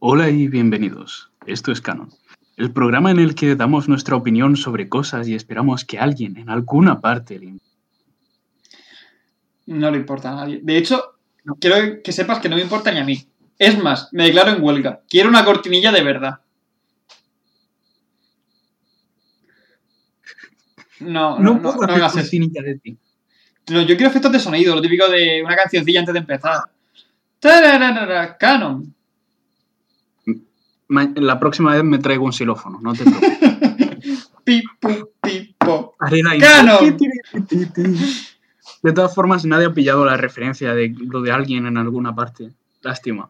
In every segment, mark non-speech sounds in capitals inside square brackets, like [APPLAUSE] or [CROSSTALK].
Hola y bienvenidos. Esto es Canon, el programa en el que damos nuestra opinión sobre cosas y esperamos que alguien en alguna parte le No le importa a nadie. De hecho, quiero que sepas que no me importa ni a mí. Es más, me declaro en huelga. Quiero una cortinilla de verdad. No, no, no, puedo no hacer hagas eso. cortinilla de ti. No, yo quiero efectos de sonido, lo típico de una cancioncilla antes de empezar. Tararara, Canon. La próxima vez me traigo un xilófono, no te preocupes. [LAUGHS] Pipo. Intro. [LAUGHS] De todas formas, nadie ha pillado la referencia de lo de alguien en alguna parte. Lástima.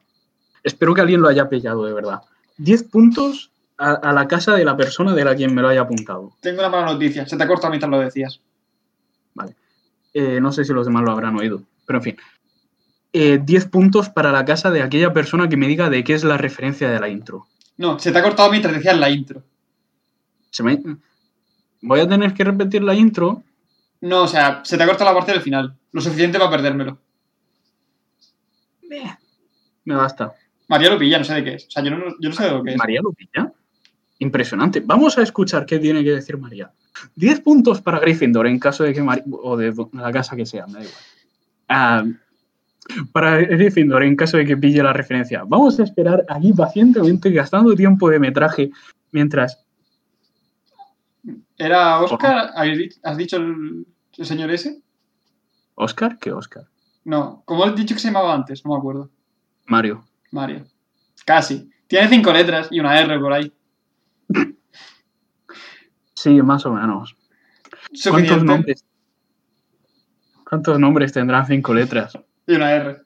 Espero que alguien lo haya pillado de verdad. 10 puntos a, a la casa de la persona de la quien me lo haya apuntado. Tengo una mala noticia. Se te ha cortado mientras lo decías. Vale. Eh, no sé si los demás lo habrán oído, pero en fin. Eh, 10 puntos para la casa de aquella persona que me diga de qué es la referencia de la intro. No, se te ha cortado mientras decías la intro. Se me- Voy a tener que repetir la intro. No, o sea, se te ha cortado la parte del final. Lo suficiente para perdérmelo. Eh, Me basta. María lo pilla, no sé de qué es. O sea, yo no, yo no sé de lo que es. María lo pilla. Impresionante. Vamos a escuchar qué tiene que decir María. 10 puntos para Gryffindor en caso de que Mari- o de la casa que sea, me da igual. Ah, para Gryffindor en caso de que pille la referencia. Vamos a esperar aquí pacientemente gastando tiempo de metraje mientras ¿Era Oscar? ¿Habéis di- ¿Has dicho el, el señor ese? Oscar, ¿qué Oscar? No, como he dicho que se llamaba antes, no me acuerdo. Mario. Mario. Casi. Tiene cinco letras y una R por ahí. Sí, más o menos. ¿Cuántos nombres? ¿Cuántos nombres tendrán cinco letras? Y una R.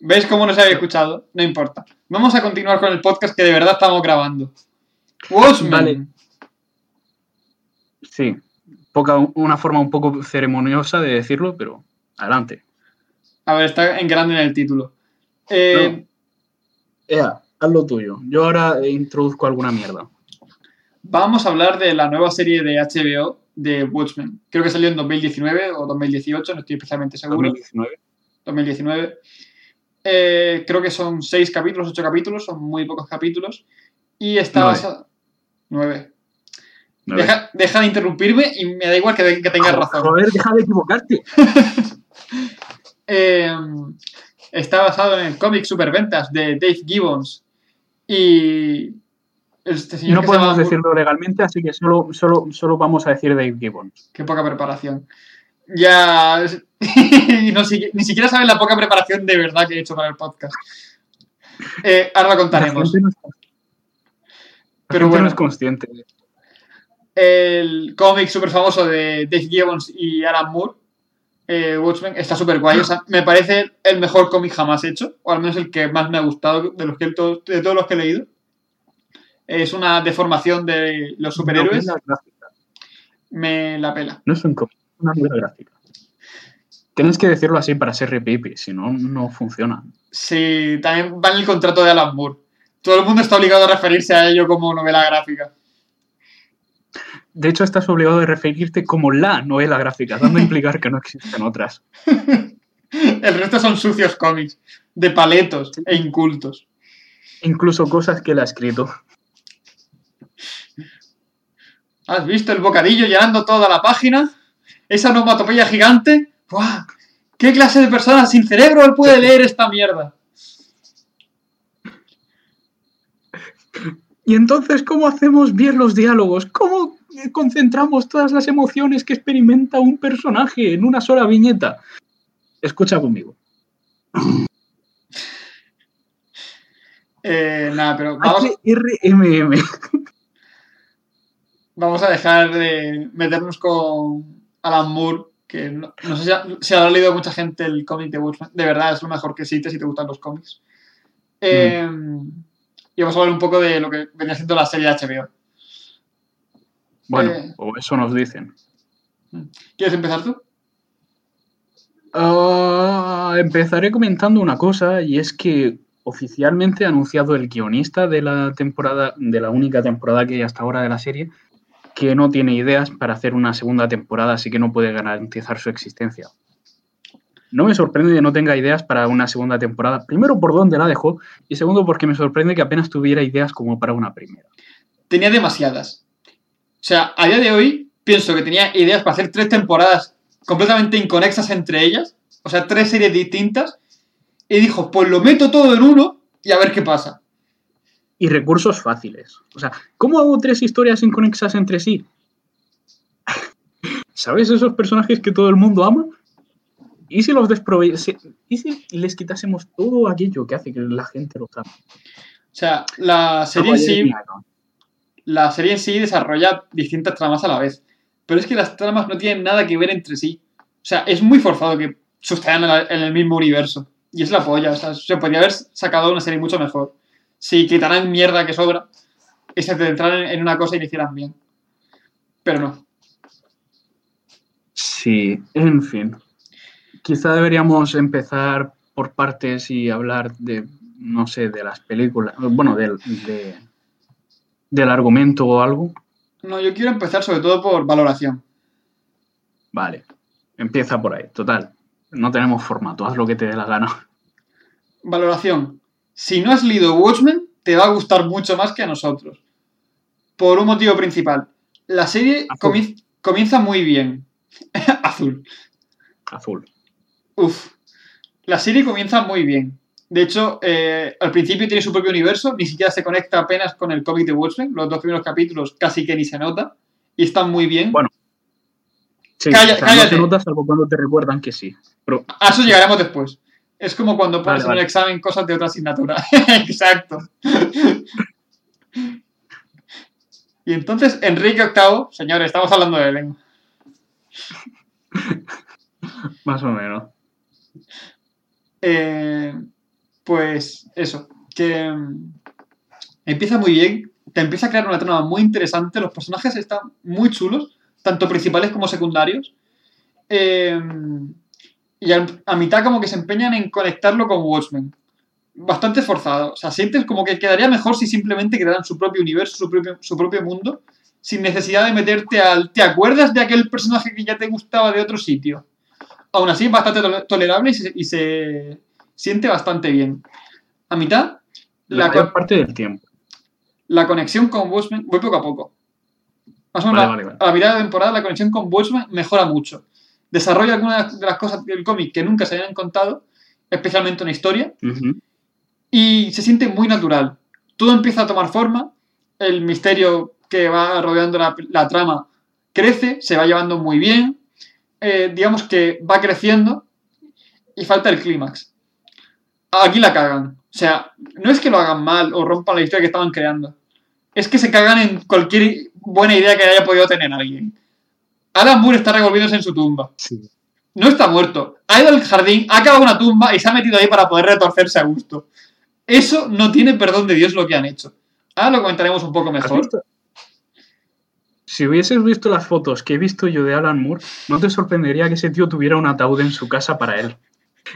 ¿Ves cómo no se había escuchado? No importa. Vamos a continuar con el podcast que de verdad estamos grabando. Watchmen. Vale. Sí, poca, una forma un poco ceremoniosa de decirlo, pero adelante. A ver, está en grande en el título. Eh, Ea, haz lo tuyo. Yo ahora eh, introduzco alguna mierda. Vamos a hablar de la nueva serie de HBO de Watchmen. Creo que salió en 2019 o 2018, no estoy especialmente seguro. 2019. 2019. Eh, creo que son seis capítulos, ocho capítulos, son muy pocos capítulos. Y está basada. Nueve. Nueve. Deja, deja de interrumpirme y me da igual que, que tengas razón. Joder, deja de equivocarte. [LAUGHS] Eh, está basado en el cómic Superventas de Dave Gibbons. Y. Este señor No podemos decirlo legalmente, así que solo, solo, solo vamos a decir Dave Gibbons. Qué poca preparación. Ya. [LAUGHS] no ni siquiera saben la poca preparación de verdad que he hecho para el podcast. Eh, ahora lo La contaremos. no es, Pero bueno. no es consciente. El cómic súper famoso de Dave Gibbons y Alan Moore, eh, Watchmen, está súper guay. O sea, me parece el mejor cómic jamás hecho, o al menos el que más me ha gustado de, los que, de todos los que he leído. Es una deformación de los superhéroes. Gráfica. Me la pela. No es un cómic, es una novela gráfica. Tienes que decirlo así para ser repipi, si no, no funciona. Sí, también va en el contrato de Alan Moore. Todo el mundo está obligado a referirse a ello como novela gráfica. De hecho, estás obligado a referirte como la novela gráfica, dando a implicar que no existen otras. [LAUGHS] El resto son sucios cómics, de paletos e incultos. Incluso cosas que él ha escrito. ¿Has visto el bocadillo llenando toda la página? ¿Esa onomatopeya gigante? ¡Buah! ¿Qué clase de persona sin cerebro puede leer esta mierda? Y entonces, ¿cómo hacemos bien los diálogos? ¿Cómo concentramos todas las emociones que experimenta un personaje en una sola viñeta? Escucha conmigo. Eh, nada, pero vamos, HRMM. Vamos a dejar de meternos con Alan Moore, que no, no sé si, ha- si habrá leído mucha gente el cómic de Watchmen. De verdad, es lo mejor que existe si te gustan los cómics. Eh, Y vamos a hablar un poco de lo que venía siendo la serie de HBO. Bueno, Eh. o eso nos dicen. ¿Quieres empezar tú? Ah, empezaré comentando una cosa y es que oficialmente ha anunciado el guionista de la temporada, de la única temporada que hay hasta ahora de la serie, que no tiene ideas para hacer una segunda temporada, así que no puede garantizar su existencia. no me sorprende que no tenga ideas para una segunda temporada. Primero, por dónde la dejó. Y segundo, porque me sorprende que apenas tuviera ideas como para una primera. Tenía demasiadas. O sea, a día de hoy pienso que tenía ideas para hacer tres temporadas completamente inconexas entre ellas. O sea, tres series distintas. Y dijo, pues lo meto todo en uno y a ver qué pasa. Y recursos fáciles. O sea, ¿cómo hago tres historias inconexas entre sí? [LAUGHS] ¿Sabes esos personajes que todo el mundo ama? ¿Y si los desprove... ¿Y si les quitásemos todo aquello que hace que la gente los ama? O sea, la serie en sí. La serie en sí desarrolla distintas tramas a la vez. Pero es que las tramas no tienen nada que ver entre sí. O sea, es muy forzado que sucedan en el mismo universo. Y es la polla. O sea, se podría haber sacado una serie mucho mejor. Si quitaran mierda que sobra y se centraran en una cosa y lo hicieran bien. Pero no. Sí, en fin. Quizá deberíamos empezar por partes y hablar de, no sé, de las películas, bueno, del, del argumento o algo. No, yo quiero empezar sobre todo por valoración. Vale, empieza por ahí, total. No tenemos formato, haz lo que te dé la gana. Valoración. Si no has leído Watchmen, te va a gustar mucho más que a nosotros. Por un motivo principal. La serie comienza muy bien. [LAUGHS] Azul. Azul. Uf. La serie comienza muy bien. De hecho, eh, al principio tiene su propio universo, ni siquiera se conecta apenas con el cómic de Watchmen. Los dos primeros capítulos casi que ni se nota. Y están muy bien. Bueno. Sí, cállate. No se nota salvo cuando te recuerdan que sí. A eso llegaremos después. Es como cuando pones en el examen cosas de otra asignatura. [LAUGHS] Exacto. y entonces, Enrique VIII, señores, estamos hablando de lengua. [LAUGHS] Más o menos. Eh, pues eso, que mm, empieza muy bien, te empieza a crear una trama muy interesante, los personajes están muy chulos, tanto principales como secundarios. Eh, y a, mitad como que se empeñan en conectarlo con Watchmen. Bastante forzado. O sea, sientes como que quedaría mejor si simplemente crearan su propio universo, su propio, su propio mundo, sin necesidad de meterte al... ¿Te acuerdas de aquel personaje que ya te gustaba de otro sitio? Aún así, es bastante tolerable y se, siente bastante bien. A mitad... La, mayor parte del tiempo. La conexión con Watchmen, voy poco a poco. Más o menos a la mitad de temporada la conexión con Watchmen mejora mucho desarrolla algunas de las cosas del cómic que nunca se habían contado, especialmente una historia, y se siente muy natural. Todo empieza a tomar forma, el misterio que va rodeando la, trama crece, se va llevando muy bien, eh, digamos que va creciendo y falta el clímax. Aquí la cagan. O sea, no es que lo hagan mal o rompan la historia que estaban creando. Es que se cagan en cualquier buena idea que haya podido tener alguien. Alan Moore está revolviéndose en su tumba. No está muerto. Ha ido al jardín, ha acabado una tumba y se ha metido ahí para poder retorcerse a gusto. Eso no tiene perdón de Dios lo que han hecho. Ahora lo comentaremos un poco mejor. Si hubieses visto las fotos que he visto yo de Alan Moore, no te sorprendería que ese tío tuviera un ataúd en su casa para él.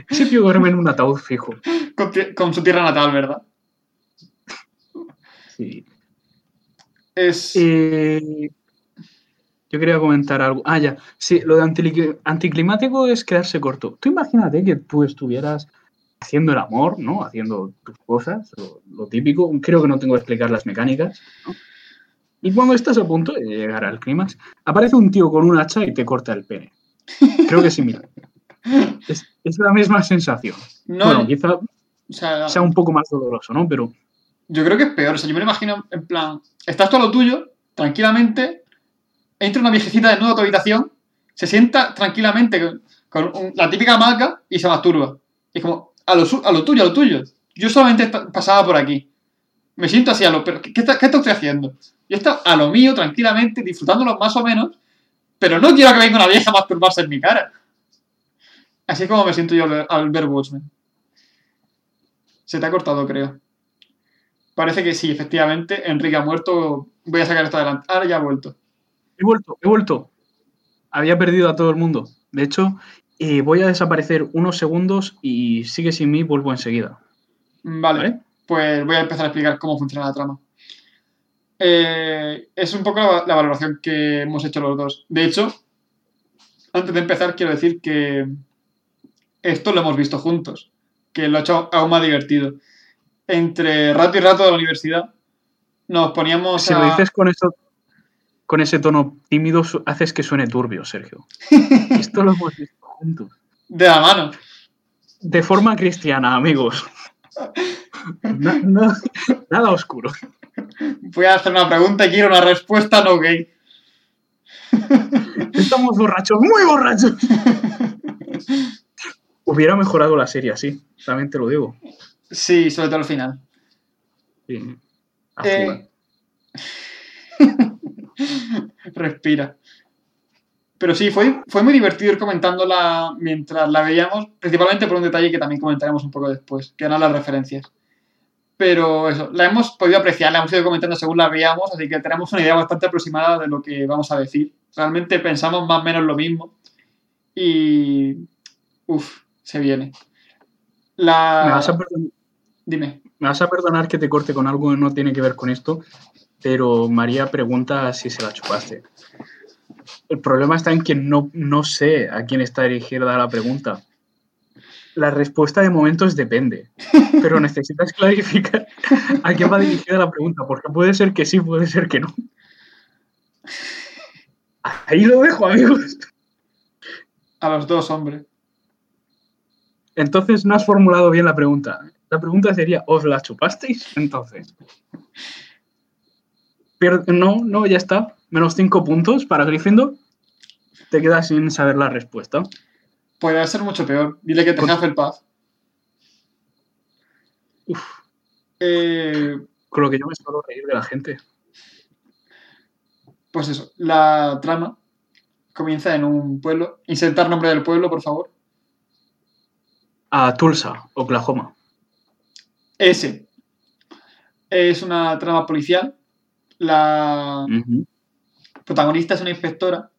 Ese tío duerme en un ataúd fijo. Con, su tierra natal, ¿verdad? Sí. Es. Eh, yo quería comentar algo. Ah, ya. Sí, lo de anticlimático es quedarse corto. Tú imagínate que tú estuvieras haciendo el amor, ¿no? Haciendo tus cosas, lo, típico. Creo que no tengo que explicar las mecánicas, ¿no? Y cuando estás a punto de llegar al clímax, aparece un tío con un hacha y te corta el pene. Creo que sí, mira. [LAUGHS] Es, es la misma sensación. No, bueno, quizá sea, un poco más doloroso, ¿no? Pero. Yo creo que es peor. O sea, yo me lo imagino en plan, estás todo lo tuyo, tranquilamente, entra una viejecita de nuevo a tu habitación, se sienta tranquilamente con, la típica hamaca y se masturba. Es como, a lo, tuyo, a lo tuyo. Yo solamente pasaba por aquí. Me siento así a lo... ¿qué, qué, estoy haciendo? Yo estoy a lo mío, tranquilamente, disfrutándolo más o menos, pero no quiero que venga una vieja a masturbarse en mi cara. Así es como me siento yo al ver Watchmen. Se te ha cortado, creo. Parece que sí, efectivamente, Enrique ha muerto. Voy a sacar esto adelante. Ahora ya ha vuelto. He vuelto, he vuelto. Había perdido a todo el mundo. De hecho, eh, voy a desaparecer unos segundos y sigue sin mí, vuelvo enseguida. Vale, Pues voy a empezar a explicar cómo funciona la trama. Eh, es un poco la, valoración que hemos hecho los dos. De hecho, antes de empezar, quiero decir que esto lo hemos visto juntos, que lo ha hecho aún más divertido. Entre rato y rato de la universidad nos poníamos Si a... lo dices con eso, con ese tono tímido, haces que suene turbio, Sergio. [LAUGHS] Esto lo hemos visto juntos. de la mano. De forma cristiana, amigos. Na- na- nada oscuro. Voy a hacer una pregunta y quiero una respuesta no gay. Estamos borrachos, muy borrachos. Hubiera mejorado la serie así, también te lo digo. Sí, sobre todo al final. Sí. Eh. [LAUGHS] [LAUGHS] Respira. Pero sí, fue, fue muy divertido ir comentándola mientras la veíamos, principalmente por un detalle que también comentaremos un poco después, que eran las referencias. Pero eso, la hemos podido apreciar, la hemos ido comentando según la veíamos, así que tenemos una idea bastante aproximada de lo que vamos a decir. Realmente pensamos más o menos lo mismo. Y. Uf, se viene. La. Me vas, a Dime. me vas a perdonar que te corte con algo que no tiene que ver con esto, pero María pregunta si se la chupaste. El problema está en que no, no sé a quién está dirigida la pregunta. La respuesta de momento es depende, [LAUGHS] pero necesitas clarificar a quién va dirigida la pregunta, porque puede ser que sí, puede ser que no. Ahí lo dejo, amigos. A los dos, hombre. Entonces no has formulado bien la pregunta. La pregunta sería, ¿os la chupasteis? Entonces. No, no, ya está. Menos cinco puntos para Gryffindor. Te quedas sin saber la respuesta. Podría ser mucho peor. Dile que te Hufflepuff. Uf, Eh, con lo que yo me suelo reír de la gente. pues eso, la trama comienza en un pueblo. Insertar nombre del pueblo, por favor. A Tulsa, Oklahoma. Ese. Es una trama policial. La protagonista es una inspectora.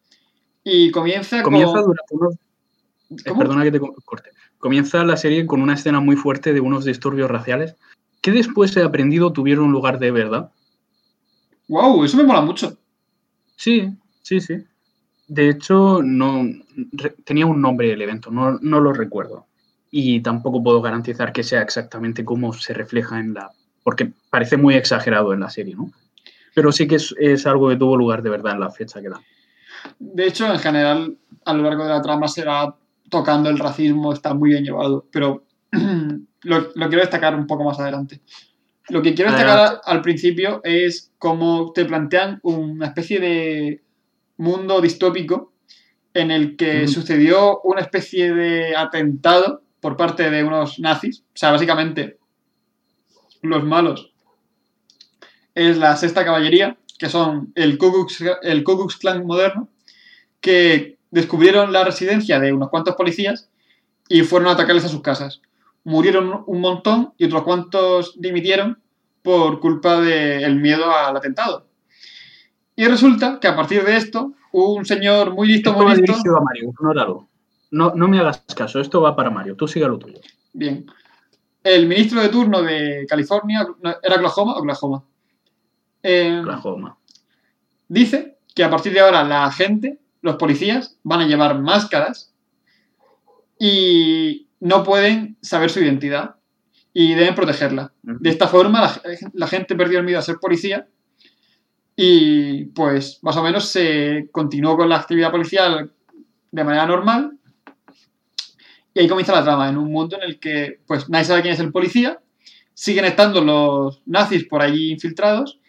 Y comienza, Comienza con... durante unos... eh, perdona que te co- corte. Comienza la serie con una escena muy fuerte de unos disturbios raciales que después he aprendido tuvieron lugar de verdad. ¡Wow! Eso me mola mucho. Sí, sí, sí. De hecho, no re- tenía un nombre el evento, no, no lo recuerdo. Y tampoco puedo garantizar que sea exactamente como se refleja en la... Porque parece muy exagerado en la serie, ¿no? Pero sí que es, es algo que tuvo lugar de verdad en la fecha que da. De hecho, en general, a lo largo de la trama se va tocando el racismo, está muy bien llevado, pero [CLEARS THROAT] lo, lo quiero destacar un poco más adelante. Lo que quiero destacar Adelante. al principio es cómo te plantean una especie de mundo distópico en el que sucedió una especie de atentado por parte de unos nazis. O sea, básicamente, los malos es la sexta caballería, que son el Ku Klux, el Ku Klux Klan moderno, que descubrieron la residencia de unos cuantos policías y fueron a atacarles a sus casas. Murieron un montón y otros cuantos dimitieron por culpa del miedo al atentado. Y resulta que a partir de esto, un señor muy listo, Esto muy listo. a Mario. No, no me hagas caso, esto va para Mario, tú sigue lo tuyo. Bien. El ministro de turno de California, ¿era Oklahoma? Oklahoma. Eh, Oklahoma. dice que a partir de ahora la gente, los policías, van a llevar máscaras y no pueden saber su identidad y deben protegerla. De esta forma la, la gente perdió el miedo a ser policía y pues más o menos se continuó con la actividad policial de manera normal y ahí comienza la trama, en un mundo en el que pues nadie sabe quién es el policía, siguen estando los nazis por allí infiltrados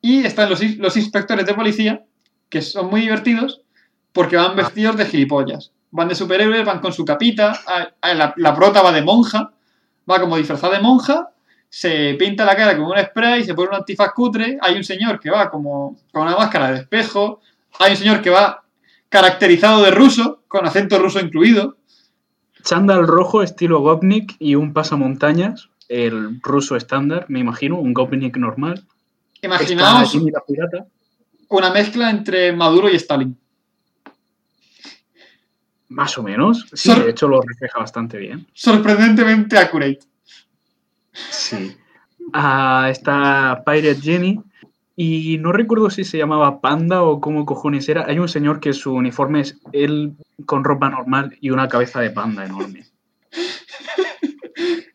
y están los, los inspectores de policía que son muy divertidos porque van vestidos de gilipollas. Van de superhéroes, van con su capita, a- a la, la prota va de monja, va como disfrazada de monja, se pinta la cara con un spray, se pone un antifaz cutre, hay un señor que va como con una máscara de espejo, hay un señor que va caracterizado de ruso, con acento ruso incluido, Chándal rojo estilo Gopnik y un pasamontañas, el ruso estándar, me imagino, un Gopnik normal. Imaginaos una mezcla entre Maduro y Stalin. Más o menos. Sí, Sor- de hecho lo refleja bastante bien. Sorprendentemente accurate. Sí. Ah, está Pirate Jenny. Y no recuerdo si se llamaba Panda o cómo cojones era. Hay un señor que su uniforme es él con ropa normal y una cabeza de panda enorme. [LAUGHS]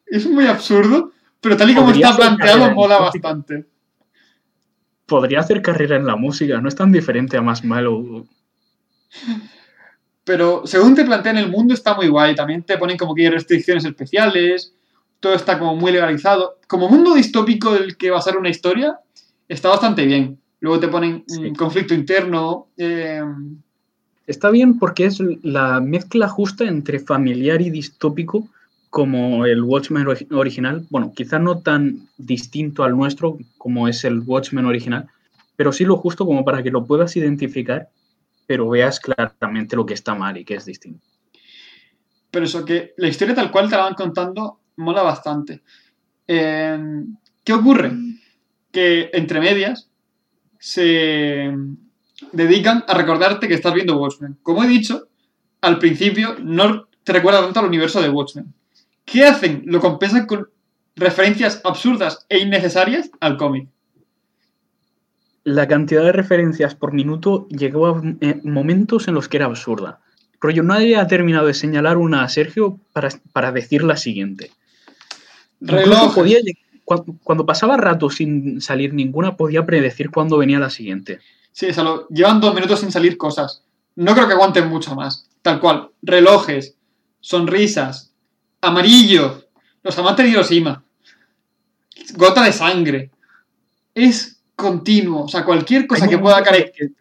Es muy absurdo, pero tal y como está planteado, mola bastante. Podría hacer carrera en la música, no es tan diferente a más malo. Pero según te plantean el mundo, está muy guay. También te ponen como que hay restricciones especiales. Todo está como muy legalizado. Como mundo distópico del que basar una historia, está bastante bien. Luego te ponen Sí. un conflicto interno. eh, Está bien porque es la mezcla justa entre familiar y distópico como el Watchmen ori- original. Bueno, quizá no tan distinto al nuestro como es el Watchmen original, pero sí lo justo como para que lo puedas identificar, pero veas claramente lo que está mal y que es distinto. pero eso, que la historia tal cual te la van contando mola bastante. Eh, ¿Qué ocurre? Que entre medias se dedican a recordarte que estás viendo Watchmen. Como he dicho, al principio no te recuerda tanto al universo de Watchmen. ¿Qué hacen? Lo compensan con referencias absurdas e innecesarias al cómic. La cantidad de referencias por minuto llegó a eh, momentos en los que era absurda. Rollo, nadie ha terminado de señalar una a Sergio para, para decir la siguiente. Reloj. podía cuando pasaba rato sin salir ninguna, podía predecir cuándo venía la siguiente. Sí, o sea, lo- llevan dos minutos sin salir cosas. No creo que aguanten mucho más. Tal cual. Relojes, sonrisas, amarillo, los amantes de Hiroshima, gota de sangre. Es continuo. O sea, cualquier cosa que pueda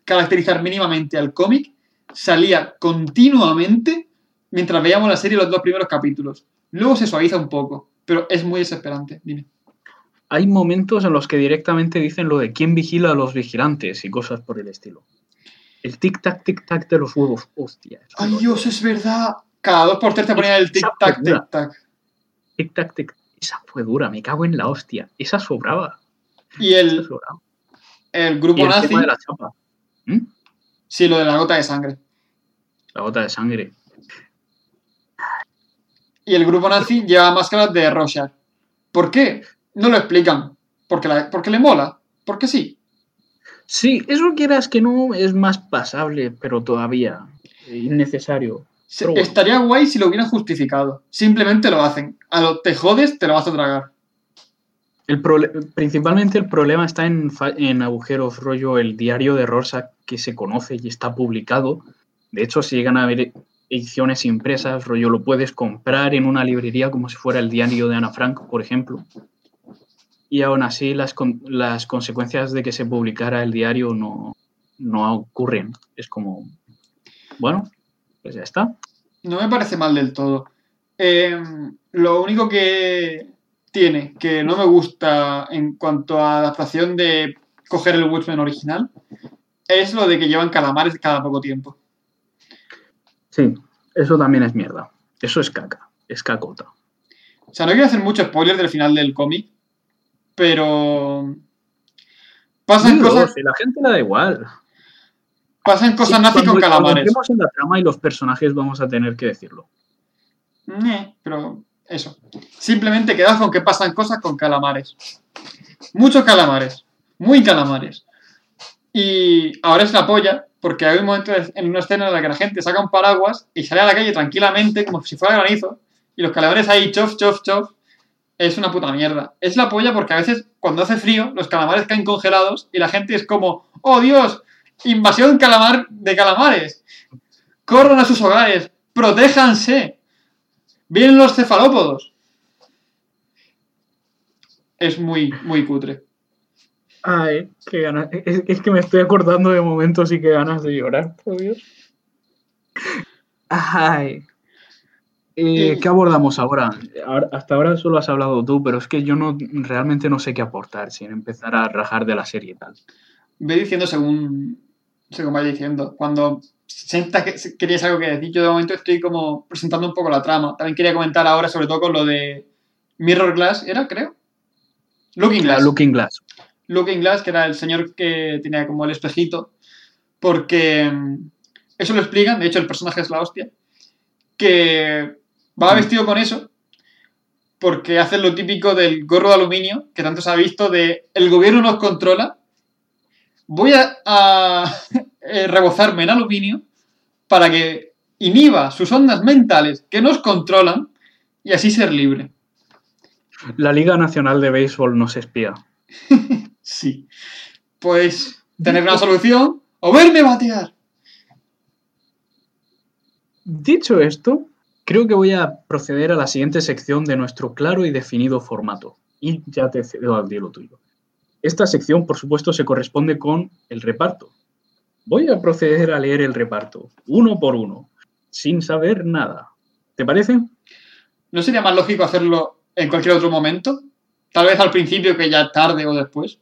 caracterizar mínimamente al cómic salía continuamente mientras veíamos la serie los dos primeros capítulos. Luego se suaviza un poco, pero es muy desesperante. Dime. hay momentos en los que directamente dicen lo de quién vigila a los vigilantes y cosas por el estilo. El tic-tac, tic-tac de los huevos. Hostia. ¡Ay, Dios, es verdad! Cada dos por tres te ponían el tic-tac, tic-tac. Tic-tac, tic. Esa fue dura, me cago en la hostia. Esa sobraba. Y el, sobraba. el Y grupo el nazi, tema de la chapa. ¿Mm? sí, lo de la gota de sangre. La gota de sangre. Y el grupo nazi lleva máscaras de Rorschach. ¿Por qué? No lo explican. Porque, la- porque le mola. Porque sí. Sí, eso quieras que no es más pasable, pero todavía innecesario. Se- Pero bueno. Estaría guay si lo hubieran justificado. Simplemente lo hacen. A lo te jodes, te lo vas a tragar. El prole- principalmente el problema está en, en agujeros rollo el diario de Rorschach que se conoce y está publicado. De hecho, si llegan a haber ediciones impresas, rollo lo puedes comprar en una librería como si fuera el diario de Ana Frank, por ejemplo. Y aún así las, las consecuencias de que se publicara el diario no, no ocurren. Es como, bueno, pues ya está. No me parece mal del todo. Eh, lo único que tiene, que no me gusta en cuanto a adaptación de coger el Watchmen original, es lo de que llevan calamares cada poco tiempo. Sí, eso también es mierda. Eso es caca, es cacota. O sea, no quiero hacer mucho spoiler del final del cómic, pero pasan Dilo, cosas, si la gente le da igual. Pasan cosas Sí, nazi cuando- con cuando calamares. entremos en la trama y los personajes vamos a tener que decirlo. Ñe, pero eso. Simplemente quedas con que pasan cosas con calamares. Muchos calamares. Muy calamares. Y ahora es la polla, porque hay un momento en una escena en la que la gente saca un paraguas y sale a la calle tranquilamente, como si fuera granizo, y los calamares ahí, chof, chof, chof. Es una puta mierda. Es la polla porque a veces, cuando hace frío, los calamares caen congelados y la gente es como, ¡Oh Dios! ¡Invasión calamar de calamares! ¡Corran a sus hogares! ¡Protéjanse! ¡Vienen los cefalópodos! Es muy, muy cutre. Ay, qué ganas. Es, es que me estoy acordando de momentos y qué ganas de llorar, por Dios. Ay. Eh, ¿Qué abordamos ahora? Ahora- Hasta ahora solo has hablado tú, pero es que yo no realmente no sé qué aportar sin empezar a rajar de la serie y tal. Ve diciendo según, según vaya diciendo. Cuando sientas que querías algo que decir, yo de momento estoy como presentando un poco la trama. También quería comentar ahora, sobre todo con lo de Mirror Glass, ¿era, creo? Looking La Glass. Looking Glass. Looking Glass, que era el señor que tenía como el espejito, porque mm, eso lo explican, de hecho el personaje es la hostia, que va Mm. vestido con eso porque hace lo típico del gorro de aluminio, que tanto se ha visto de el gobierno nos controla, voy a, a, [LAUGHS] eh, rebozarme en aluminio para que inhiba sus ondas mentales que nos controlan y así ser libre. La Liga Nacional de Béisbol nos espía. [LAUGHS] Sí. Pues tener una solución o verme batear. Dicho esto, creo que voy a proceder a la siguiente sección de nuestro claro y definido formato. Y ya te cedo al lo tuyo. Esta sección, por supuesto, se corresponde con el reparto. Voy a proceder a leer el reparto, uno por uno, sin saber nada. ¿Te parece? ¿No sería más lógico hacerlo en cualquier otro momento? Tal vez al principio, que ya tarde o después.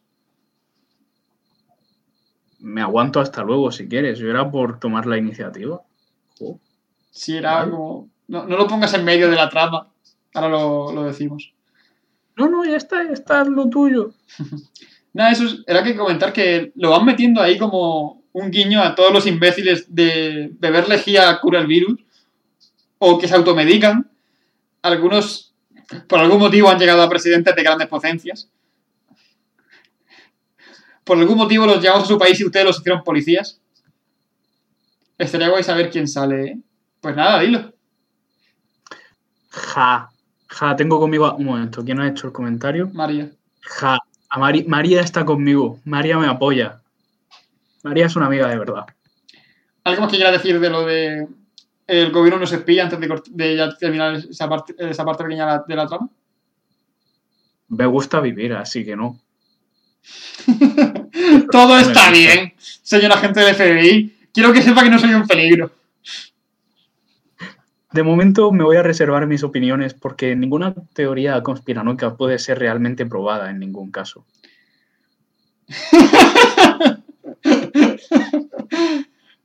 Me aguanto hasta luego si quieres. Yo era por tomar la iniciativa. Si era Vale. como. No, no lo pongas en medio de la trama. Ahora lo, lo decimos. No, no, ya está, ya está lo tuyo. [LAUGHS] Nada, eso es- era que comentar que lo van metiendo ahí como un guiño a todos los imbéciles de beber lejía cura el virus o que se automedican. Algunos, por algún motivo, han llegado a presidentes de grandes potencias. Por algún motivo los llevamos a su país y ustedes los hicieron policías. Estaría guay saber quién sale, ¿eh? Pues nada, dilo. Ja, ja, tengo conmigo. a- Un momento, ¿quién ha hecho el comentario? María. Ja, a Mari- María está conmigo. María me apoya. María es una amiga de verdad. ¿Algo más que quieras decir de lo de el gobierno nos espía antes de, cort- de ya terminar esa parte, esa parte pequeña de la- trama? Me gusta vivir, así que no. [LAUGHS] Todo está bien, señor agente del FBI. Quiero que sepa que no soy un peligro. De momento me voy a reservar mis opiniones porque ninguna teoría conspiranoica puede ser realmente probada en ningún caso. [LAUGHS]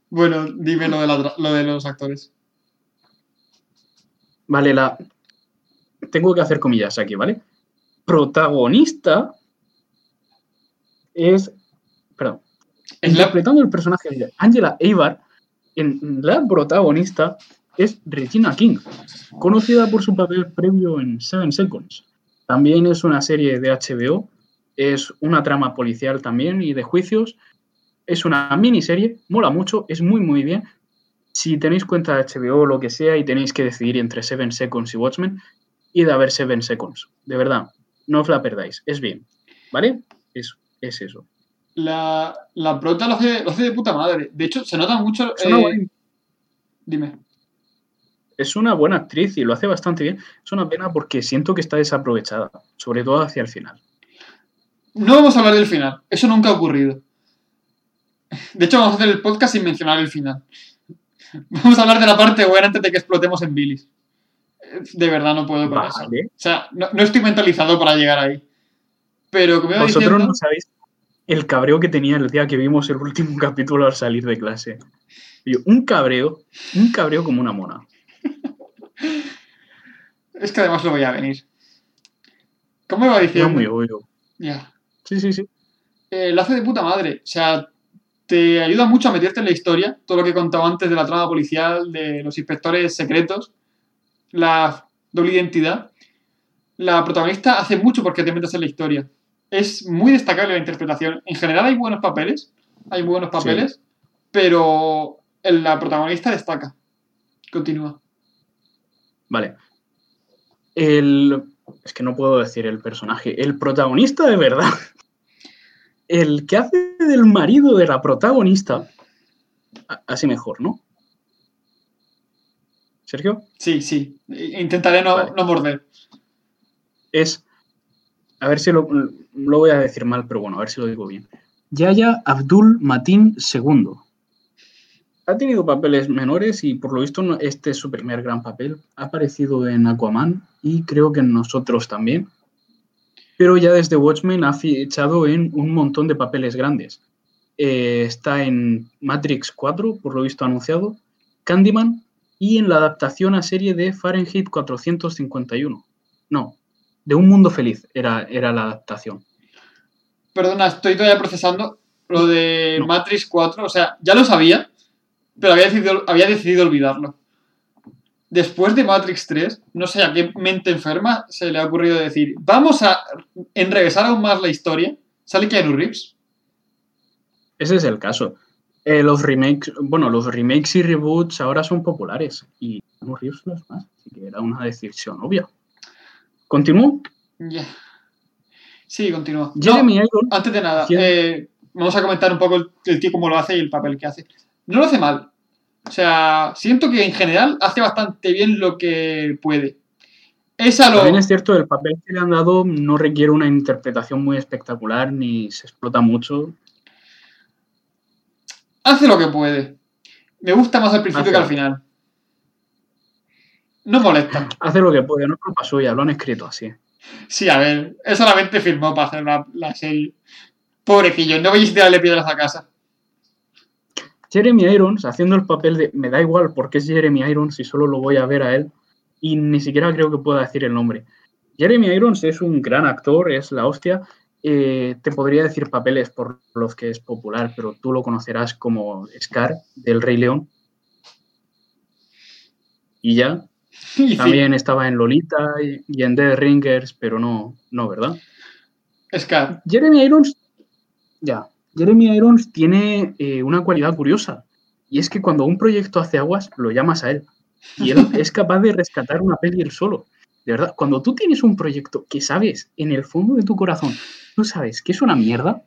Bueno, dime lo de, la lo de los actores. Vale, la. Tengo que hacer comillas aquí, ¿vale? Protagonista es. Perdón. Es la- Interpretando el personaje de Angela Eibar, en la protagonista es Regina King, conocida por su papel previo en Seven Seconds. También es una serie de HBO, es una trama policial también y de juicios. Es una miniserie, mola mucho, es muy muy bien. Si tenéis cuenta de HBO o lo que sea y tenéis que decidir entre Seven Seconds y Watchmen, id a ver Seven Seconds. De verdad, no os la perdáis, es bien. ¿Vale? Es, es eso. La, la prota lo hace, lo hace de puta madre. De hecho, se nota mucho. Eh, Dime. Es una buena actriz y lo hace bastante bien. Es una pena porque siento que está desaprovechada, sobre todo hacia el final. No vamos a hablar del final. Eso nunca ha ocurrido. De hecho, vamos a hacer el podcast sin mencionar el final. Vamos a hablar de la parte buena antes de que explotemos en bilis. De verdad no puedo con eso. O sea, no, no estoy mentalizado para llegar ahí. Pero como Vosotros diciendo, no sabéis el cabreo que tenía el día que vimos el último [LAUGHS] capítulo al salir de clase. Yo, un cabreo, un cabreo como una mona. Es que además lo voy a venir. ¿Cómo iba diciendo? muy obvio. Ya. Sí, sí, sí. Eh, lo hace de puta madre. O sea, te ayuda mucho a meterte en la historia. Todo lo que he contado antes de la trama policial, de los inspectores secretos, la doble identidad. La protagonista hace mucho porque te metes en la historia. Es muy destacable la interpretación. En general hay buenos papeles. Hay buenos papeles. Pero la protagonista destaca. Continúa. Vale. El. Es que no puedo decir el personaje. El protagonista de verdad. [LAUGHS] El que hace del marido de la protagonista. Así mejor, ¿no? Sergio, Sí, sí. Intentaré no, Vale. no morder. es. A ver si lo, lo voy a decir mal, pero bueno, a ver si lo digo bien. Yaya Abdul Matin II. Ha tenido papeles menores y por lo visto no- este es su primer gran papel. Ha aparecido en Aquaman y creo que en nosotros también. Pero ya desde Watchmen ha fichado en un montón de papeles grandes. Eh, está en Matrix 4, por lo visto anunciado, Candyman y en la adaptación a serie de Fahrenheit 451. No, de Un Mundo Feliz era, era la adaptación. Perdona, estoy todavía procesando lo de No. Matrix 4. O sea, ya lo sabía, pero había decidido, había decidido olvidarlo. Después de Matrix 3, no sé a qué mente enferma se le ha ocurrido decir, vamos a enrevesar aún más la historia. Sale Keanu Reeves. Ese es el caso. Eh, los remakes, bueno, los remakes y reboots ahora son populares y Keanu Reeves no es más, así que era una decisión obvia. ¿Continúo? Ya. Sí. No, Irons, antes de nada, eh, vamos a comentar un poco el, el tío cómo lo hace y el papel que hace. No lo hace mal. O sea, siento que en general hace bastante bien lo que puede. Es a lo. también es cierto, el papel que le han dado no requiere una interpretación muy espectacular ni se explota mucho. Hace lo que puede. Me gusta más al principio Hace. que al final. No molesta. [LAUGHS] Hace lo que puede, no es culpa suya, lo han escrito así. Sí, a ver, él solamente firmó para hacer la, la serie. Pobrecillo, no vayáis a tirarle piedras a casa. Jeremy Irons haciendo el papel de me da igual porque es Jeremy Irons y solo lo voy a ver a él y ni siquiera creo que pueda decir el nombre. Jeremy Irons es un gran actor, es la hostia. Eh, te podría decir papeles por los que es popular, pero tú lo conocerás como Scar del Rey León. Y ya, [LAUGHS] sí, también estaba en Lolita y, y en The Ringers, pero no, no, ¿verdad? Scar. Jeremy Irons, ya, Jeremy Irons tiene eh, una cualidad curiosa y es que cuando un proyecto hace aguas, lo llamas a él y él [LAUGHS] es capaz de rescatar una peli él solo. De verdad, cuando tú tienes un proyecto que sabes en el fondo de tu corazón, tú sabes que es una mierda,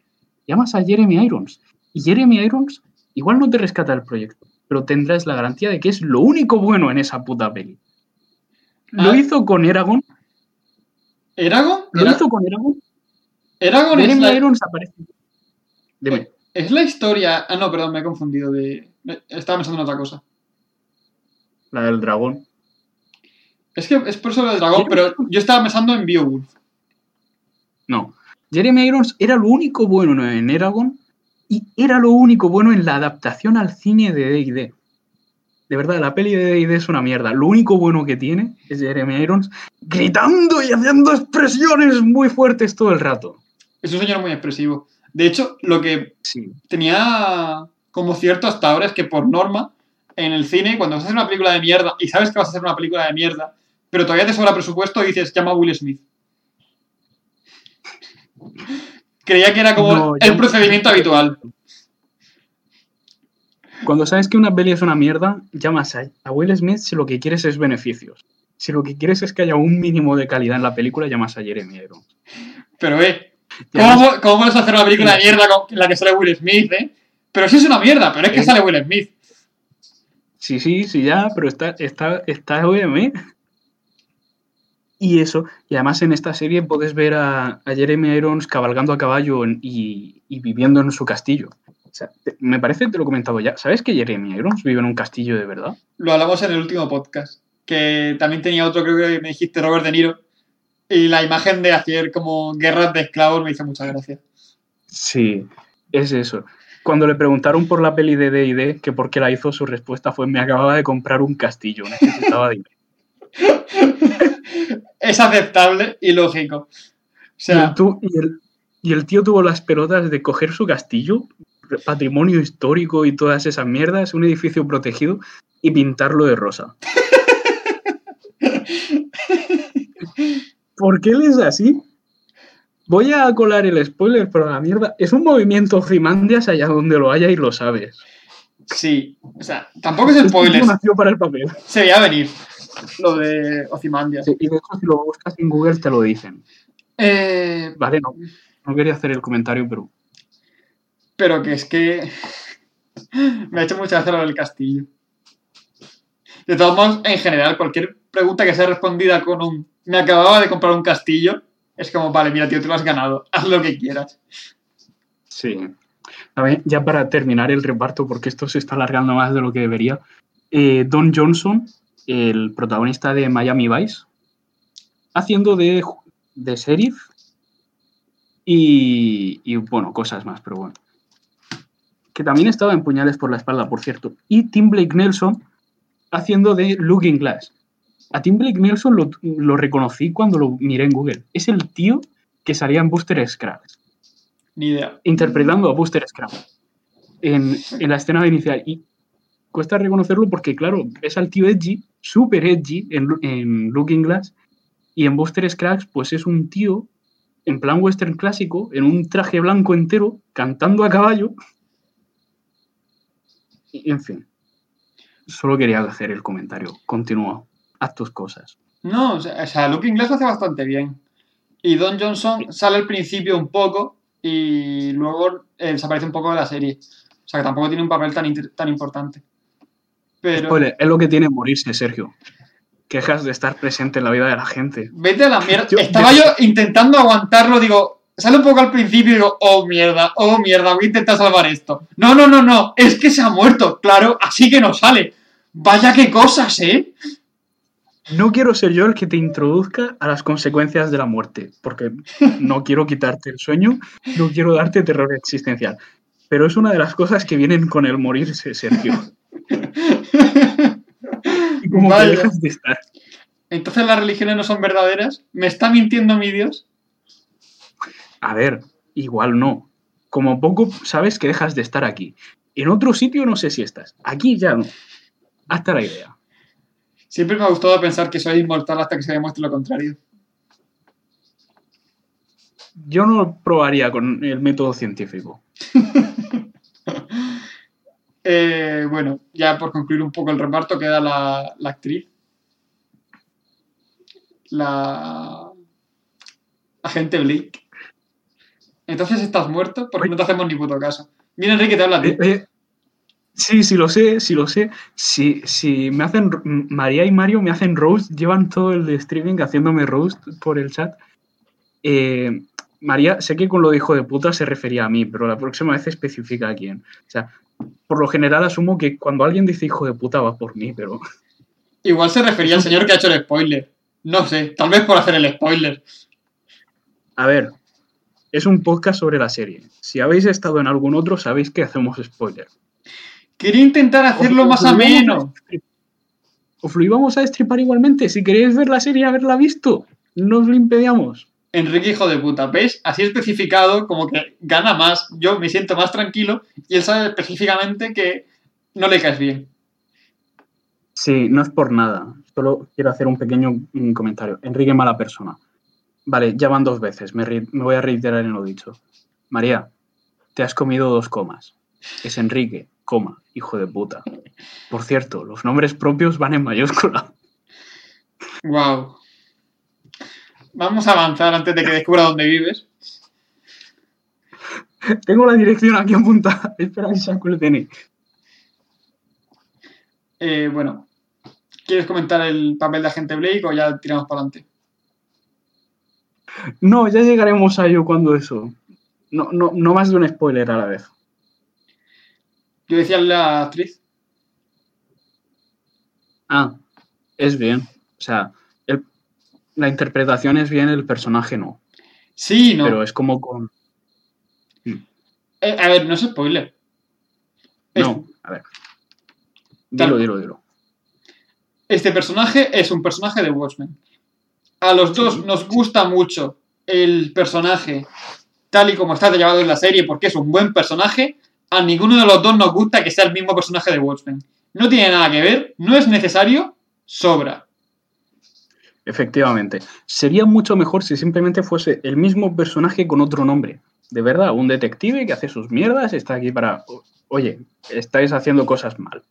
llamas a Jeremy Irons y Jeremy Irons igual no te rescata el proyecto, pero tendrás la garantía de que es lo único bueno en esa puta peli. Lo Ah. hizo con Eragon, ¿Eragon? lo hizo con Eragon. Eragon es Jeremy la, Irons aparece. Dime. es la historia. Ah, no, perdón, me he confundido de. Estaba pensando en otra cosa. La del dragón. Es que es por eso lo del dragón, pero yo estaba pensando en Beowulf. No. Jeremy Irons era lo único bueno en Eragon y era lo único bueno en la adaptación al cine de D&D. De verdad, la peli de D&D es una mierda. Lo único bueno que tiene es Jeremy Irons gritando y haciendo expresiones muy fuertes todo el rato. Es un señor muy expresivo. De hecho, lo que Sí. tenía como cierto hasta ahora es que por norma, en el cine, cuando vas a hacer una película de mierda y sabes que vas a hacer una película de mierda, pero todavía te sobra presupuesto, dices, llama a Will Smith. [LAUGHS] Creía que era como No, el procedimiento habitual. Cuando sabes que una peli es una mierda, llamas a, a Will Smith si lo que quieres es beneficios. Si lo que quieres es que haya un mínimo de calidad en la película, llamas a Jeremy Irons. Pero, eh, Y [LAUGHS] ¿cómo, ¿cómo puedes hacer una película de mierda con- la que sale Will Smith, eh? Pero sí es una mierda, pero es que Eh. sale Will Smith. Sí, sí, sí, ya, pero está, está, está OM. Y eso, y además en esta serie puedes ver a, a Jeremy Irons cabalgando a caballo en- y, y viviendo en su castillo. O sea, te- me parece, te lo he comentado ya, ¿sabes que Jeremy Irons vive en un castillo de verdad? Lo hablamos en el último podcast. Que también tenía otro, creo que me dijiste Robert De Niro. Y la imagen de hacer como guerras de esclavos me hizo mucha gracia. Sí, es eso. Cuando le preguntaron por la peli de D&D, que por qué la hizo, su respuesta fue, me acababa de comprar un castillo, necesitaba [LAUGHS] dinero. Es aceptable y lógico. O y el- y el tío tuvo las pelotas de coger su castillo, patrimonio histórico y todas esas mierdas, un edificio protegido, y pintarlo de rosa. [LAUGHS] ¿Por qué él es así? Voy a colar el spoiler, pero la mierda es un movimiento Ozymandias allá donde lo haya y lo sabes. sí. O sea, tampoco es spoiler. nació para el papel. Se veía venir lo de Ozymandias. Sí, y de hecho, si lo buscas en Google te lo dicen. Eh, Vale, no, no quería hacer el comentario, pero pero que es que [LAUGHS] me ha hecho mucha gracia lo del castillo. De todos modos, en general, cualquier pregunta que sea respondida con un me acababa de comprar un castillo, es como, vale, mira, tío, te lo has ganado, [LAUGHS] haz lo que quieras. Sí. A ver, ya para terminar el reparto, porque esto se está alargando más de lo que debería. eh, Don Johnson, el protagonista de Miami Vice, haciendo de, de sheriff y, y, bueno, cosas más, pero bueno. Que también estaba en Puñales por la espalda, por cierto. Y Tim Blake Nelson haciendo de Looking Glass. A Tim Blake Nelson lo, lo reconocí cuando lo miré en Google. Es el tío que salía en Booster Scraps Ni idea. interpretando a Buster Scruggs en, en la escena inicial. Y cuesta reconocerlo porque, claro, ves al tío Edgy, súper Edgy en, en Looking Glass, y en Buster Scruggs, pues es un tío en plan western clásico, en un traje blanco entero, cantando a caballo. Y, en fin, solo quería hacer el comentario. Continúa, haz tus cosas. No, o sea, o sea, Looking Glass lo hace bastante bien. Y Don Johnson sale al principio un poco y luego eh, desaparece un poco de la serie. O sea que tampoco tiene un papel tan, tan importante. Pero Spoiler, es lo que tiene morirse, Sergio. Quejas de estar presente en la vida de la gente. vete a la mierda. Yo- Estaba yo intentando aguantarlo, digo, sale un poco al principio y digo, oh mierda, oh mierda, voy a intentar salvar esto. No, no, no, no, es que se ha muerto, claro, así que no sale. Vaya qué cosas, ¿eh? No quiero ser yo el que te introduzca a las consecuencias de la muerte, porque no [LAUGHS] quiero quitarte el sueño, no quiero darte terror existencial. Pero es una de las cosas que vienen con el morirse, Sergio. [LAUGHS] Y como que dejas de estar. Entonces las religiones no son verdaderas. ¿Me está mintiendo mi Dios? A ver, igual no. Como poco sabes que dejas de estar aquí. En otro sitio no sé si estás. Aquí ya no. Hasta la idea. Siempre me ha gustado pensar que soy inmortal hasta que se demuestre lo contrario. Yo no probaría con el método científico. [LAUGHS] Eh, bueno, ya por concluir un poco el reparto, queda la, la actriz. La agente Blake. Entonces estás muerto porque no te hacemos ni puto caso. Mira, Enrique, te habla a ti. Eh, eh, sí, sí lo sé, sí lo sé. Si, si me hacen, María y Mario me hacen roast, llevan todo el streaming haciéndome roast por el chat. Eh, María, sé que con lo de hijo de puta se refería a mí, pero la próxima vez especifica a quién. O sea, por lo general asumo que cuando alguien dice hijo de puta va por mí, pero Igual se refería al señor que ha hecho el spoiler. No sé, tal vez por hacer el spoiler. a ver, es un podcast sobre la serie. Si habéis estado en algún otro, sabéis que hacemos spoiler. Quería intentar hacerlo más a ameno. Os lo íbamos a destripar igualmente. Si queréis ver la serie y haberla visto, no os lo impedíamos. Enrique, hijo de puta, ¿ves? Así especificado, como que gana más, yo me siento más tranquilo y él sabe específicamente que no le caes bien. Sí, no es por nada. Solo quiero hacer un pequeño comentario. Enrique, mala persona. Vale, ya van dos veces. Me voy a reiterar en lo dicho. María, te has comido dos comas. Es Enrique, coma, hijo de puta. Por cierto, los nombres propios van en mayúscula. Wow. Vamos a avanzar antes de que descubra dónde vives. Tengo la dirección aquí apuntada. [LAUGHS] Espera, que saco el DNI. Eh, bueno, ¿quieres comentar el papel de agente Blake o ya tiramos para adelante? No, ya llegaremos a ello cuando eso. No, no, no más de un spoiler a la vez. Yo decía la actriz. Ah, es bien. O sea, el- la interpretación es bien, el personaje no. Sí, no. Pero es como con. Eh, a ver, no es spoiler. No, a ver. Dilo, Tal- dilo, dilo. Este personaje es un personaje de Watchmen. A los dos Sí, nos sí. gusta mucho el personaje tal y como está llevado en la serie porque es un buen personaje. A ninguno de los dos nos gusta que sea el mismo personaje de Watchmen. No tiene nada que ver, no es necesario, sobra. Efectivamente. Sería mucho mejor si simplemente fuese el mismo personaje con otro nombre. De verdad, un detective que hace sus mierdas, está aquí para. "O- Oye, estáis haciendo cosas mal.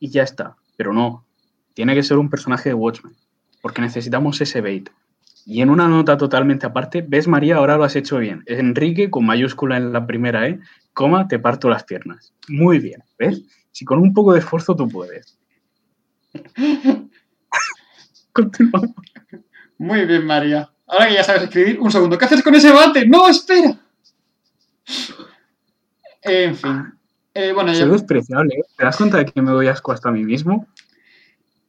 Y ya está. Pero no. Tiene que ser un personaje de Watchmen. Porque necesitamos ese bait. Y en una nota totalmente aparte, ves María, ahora lo has hecho bien. Enrique con mayúscula en la primera E, coma, te parto las piernas. Muy bien, ¿ves? Si con un poco de esfuerzo tú puedes. [LAUGHS] Continuamos. Muy bien, María. Ahora que ya sabes escribir, un segundo. ¿Qué haces con ese bate? ¡No, espera! En fin. Eh, bueno, ya... Soy despreciable, ¿eh? ¿Te das cuenta de que me doy asco hasta a mí mismo?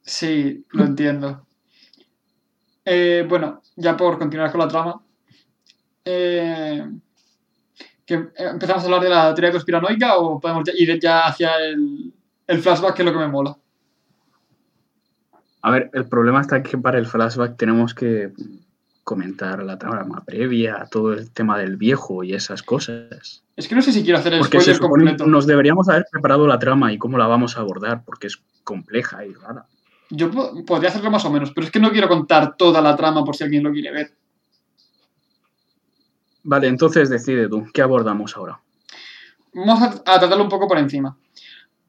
Sí, lo entiendo. Eh, bueno, ya por continuar con la trama. eh, que eh, ¿Empezamos a hablar de la teoría conspiranoica o podemos ya- ir ya hacia el, el flashback, que es lo que me mola? A ver, el problema está que para el flashback tenemos que comentar la trama previa, todo el tema del viejo y esas cosas. Es que no sé si quiero hacer el Porque spoiler completo. nos deberíamos haber preparado la trama y cómo la vamos a abordar, porque es compleja y rara. Yo po- podría hacerlo más o menos, pero es que no quiero contar toda la trama por si alguien lo quiere ver. Vale, entonces decide tú, ¿qué abordamos ahora? Vamos a, a tratarlo un poco por encima.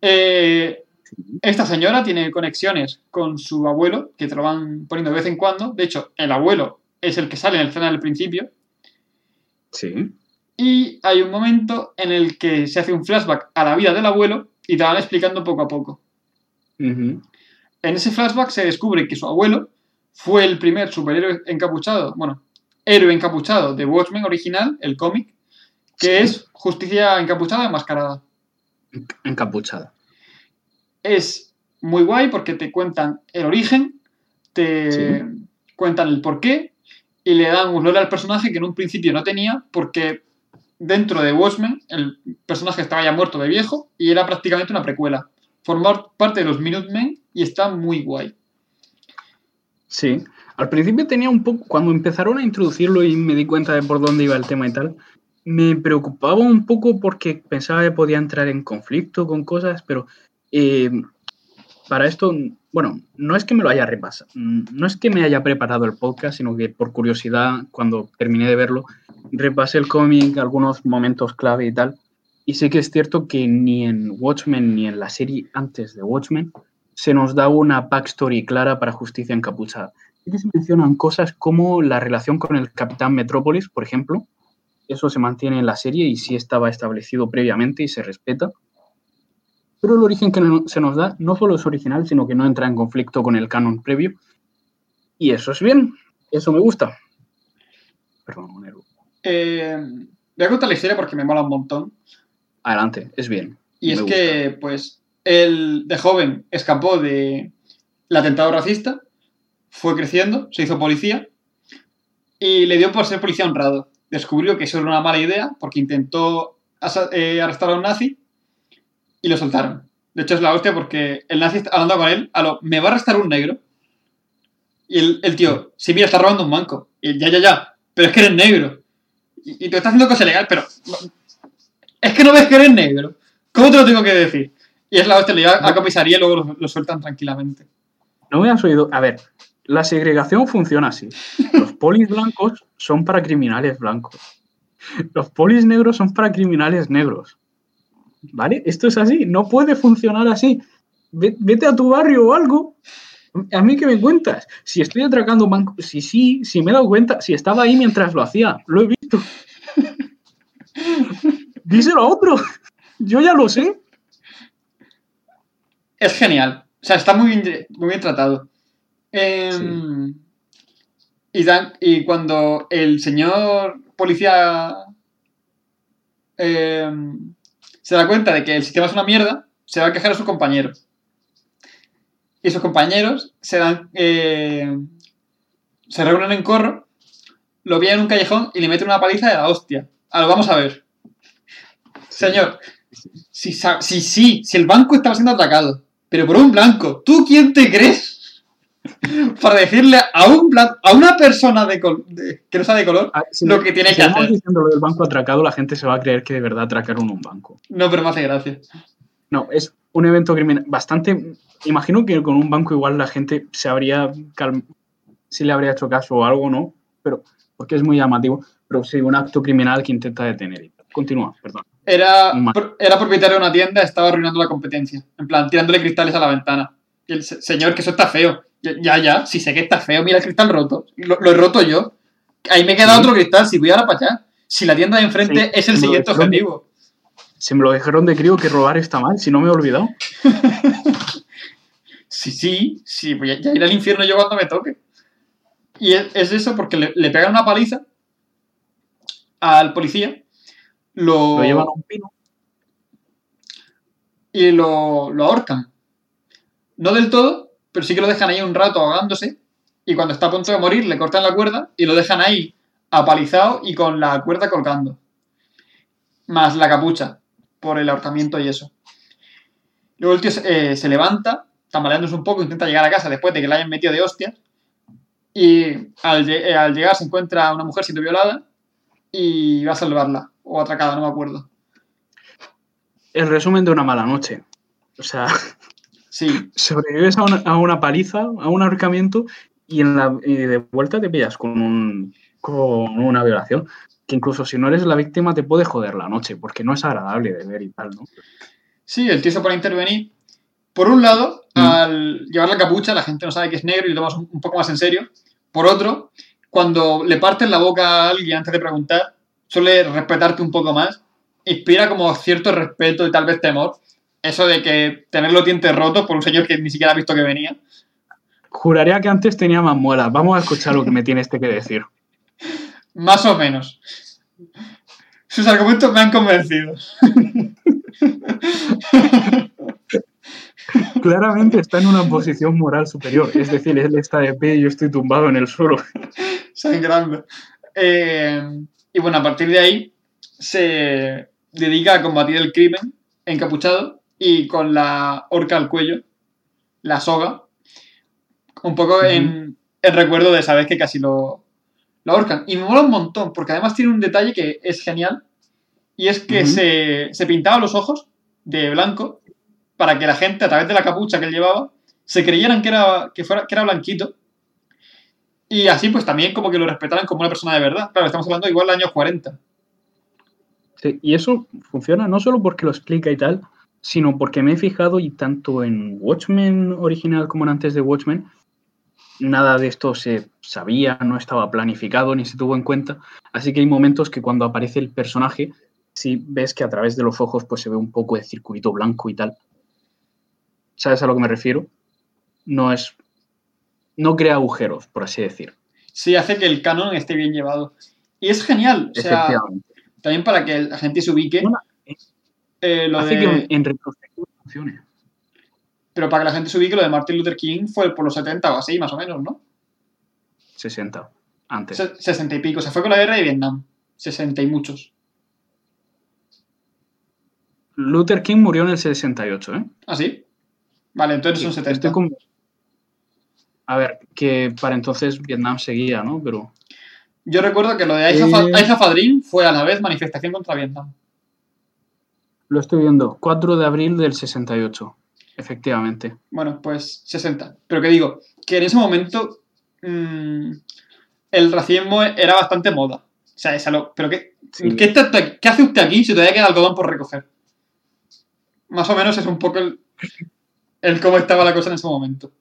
Eh, esta señora tiene conexiones con su abuelo, que te lo van poniendo de vez en cuando. De hecho, el abuelo es el que sale en el escena del principio. Sí. Y hay un momento en el que se hace un flashback a la vida del abuelo y te van explicando poco a poco. Ujú. En ese flashback se descubre que su abuelo fue el primer superhéroe encapuchado, bueno, héroe encapuchado de Watchmen original, el cómic, que Sí. es justicia encapuchada enmascarada. Encapuchada. Es muy guay porque te cuentan el origen, te Sí. cuentan el porqué y le dan un lore al personaje que en un principio no tenía porque dentro de Watchmen el personaje estaba ya muerto de viejo y era prácticamente una precuela. Formar parte de los Minutemen y está muy guay. Sí. Al principio tenía un poco, cuando empezaron a introducirlo y me di cuenta de por dónde iba el tema y tal, me preocupaba un poco porque pensaba que podía entrar en conflicto con cosas, pero eh, para esto, bueno, no es que me lo haya repasado, no es que me haya preparado el podcast, sino que por curiosidad, cuando terminé de verlo, repasé el cómic, algunos momentos clave y tal, y sé que es cierto que ni en Watchmen ni en la serie antes de Watchmen se nos da una backstory clara para Justicia Encapuchada. Que se mencionan cosas como la relación con el Capitán Metrópolis, por ejemplo. Eso se mantiene en la serie y sí estaba establecido previamente y se respeta. Pero el origen que se nos da no solo es original, sino que no entra en conflicto con el canon previo. Y eso es bien. Eso me gusta. Perdón, Monero. Eh, voy a contar la historia porque me mola un montón. Adelante, es bien. Y es gusta. que, pues, él de joven escapó del atentado racista, fue creciendo, se hizo policía y le dio por ser policía honrado. Descubrió que eso era una mala idea porque intentó eh, arrestar a un nazi y lo soltaron. De hecho, es la hostia porque el nazi está hablando con él, a lo, me va a arrestar un negro. Y el, tío, sí, mira, está robando un banco. Y ya, ya, ya, pero es que eres negro. Y, y te está haciendo cosa ilegal, pero es que no ves que eres negro. ¿Cómo te lo tengo que decir? Y es la hostia, le lleva a comisaría y luego lo, lo sueltan tranquilamente. No me has oído. A ver, la segregación funciona así. Los polis blancos son para criminales blancos. Los polis negros son para criminales negros. ¿Vale? Esto es así. No puede funcionar así. Ve- Vete a tu barrio o algo. A mí que me cuentas. Si estoy atracando un banco, si sí, si me he dado cuenta, si estaba ahí mientras lo hacía, lo he visto. [LAUGHS] Díselo a otro. Yo ya lo sé. Es genial. O sea, está muy bien, muy bien tratado. Em, y, dan- y cuando el señor policía em, se da cuenta de que el sistema es una mierda, se va a quejar a sus compañeros. Y sus compañeros se dan. eh, se reúnen en corro, lo vienen en un callejón y le meten una paliza de la hostia. Ahora, vamos a ver. Señor, si, si, sí, si el banco estaba siendo atacado, pero por un blanco, ¿tú quién te crees? Para decirle a un blan- a una persona de de- que no sea de color, Ah, si- Lo que tiene si que hacer. diciendo lo del banco atracado, la gente se va a creer que de verdad atracaron un banco. no, pero me hace gracia. No, es un evento criminal bastante. Imagino que con un banco igual la gente se habría calm- sí le habría hecho caso o algo, ¿no? Pero porque es muy llamativo. Pero sí, un acto criminal que intenta detener. Continúa, perdón. Era, era propietario de una tienda, estaba arruinando la competencia. En plan, tirándole cristales a la ventana. Y el se- señor, que eso está feo. Ya, ya, si sé que está feo, mira el cristal roto. Lo, lo he roto yo. Ahí me queda Sí. otro cristal, si voy ahora para allá. Si la tienda de enfrente Sí, es el siguiente objetivo. Se me lo dijeron de crío que robar está mal, si no me he olvidado. [LAUGHS] Sí, sí, sí, pues ya, ya iré al infierno yo cuando me toque. Y es, es eso porque le, le pegan una paliza al policía, lo, Lo llevan a un pino. y lo, lo ahorcan. No del todo, pero sí que lo dejan ahí un rato ahogándose y cuando está a punto de morir le cortan la cuerda y lo dejan ahí apalizado y con la cuerda colgando. Más la capucha por el ahorcamiento y eso. Luego el tío se, eh, se levanta, tambaleándose un poco, intenta llegar a casa después de que le hayan metido de hostias. Y al, eh, al llegar se encuentra a una mujer siendo violada y va a salvarla. O atracada, no me acuerdo. El resumen de una mala noche. O sea, Sí, [LAUGHS] sobrevives a una, a una paliza, a un ahorcamiento y, en la, y de vuelta te pillas con, un, con una violación. Que incluso si no eres la víctima te puede joder la noche, porque no es agradable de ver y tal, ¿no? Sí, el tío se pone a intervenir. Por un lado, Mm. al llevar la capucha, la gente no sabe que es negro y lo tomas un poco más en serio. Por otro, cuando le partes la boca a alguien antes de preguntar, suele respetarte un poco más. Inspira como cierto respeto y tal vez temor. Eso de que tener los dientes rotos por un señor que ni siquiera ha visto que venía. Juraría que antes tenía más muelas. Vamos a escuchar lo que me tiene este que decir. [LAUGHS] Más o menos. Sus argumentos me han convencido. [LAUGHS] Claramente está en una posición moral superior. Es decir, él está de pie y yo estoy tumbado en el suelo. [LAUGHS] Sangrando. Eh, y bueno, a partir de ahí se dedica a combatir el crimen encapuchado y con la horca al cuello, la soga, un poco en, en recuerdo de esa vez que casi lo, lo ahorcan. Y me mola un montón, porque además tiene un detalle que es genial, y es que se, se pintaba los ojos de blanco para que la gente, a través de la capucha que él llevaba, se creyeran que era, que fuera, que era blanquito. Y así, pues también como que lo respetaran como una persona de verdad. Claro, estamos hablando igual de años 40. Sí, y eso funciona no solo porque lo explica y tal, sino porque me he fijado y tanto en Watchmen original como en antes de Watchmen, nada de esto se sabía, no estaba planificado ni se tuvo en cuenta. Así que hay momentos que cuando aparece el personaje, si ves que a través de los ojos pues se ve un poco de circulito blanco y tal. ¿Sabes a lo que me refiero? No es. No crea agujeros, por así decir. Sí, hace que el canon esté bien llevado. Y es genial. O sea, también para que la gente se ubique. eh, lo hace de... que en retrospectiva funcione. Pero para que la gente se ubique, lo de Martin Luther King fue por los 70 o así, más o menos, ¿no? 60, antes. 60 y pico. Se fue con la guerra de Vietnam. 60 y muchos. Luther King murió en el 68, ¿eh? ¿Ah, sí? Vale, entonces sí, son 70. Con... A ver, que para entonces Vietnam seguía, ¿no? Pero... Yo recuerdo que lo de Aiza, eh... Fadrin fue a la vez manifestación contra Vietnam. Lo estoy viendo. 4 de abril del 68. Efectivamente. Bueno, pues 60. Pero que digo, que en ese momento mmm, el racismo era bastante moda. O sea, es algo, pero ¿qué, sí. ¿qué, está, ¿qué, hace usted aquí si todavía queda algodón por recoger? Más o menos es un poco el, el cómo estaba la cosa en ese momento.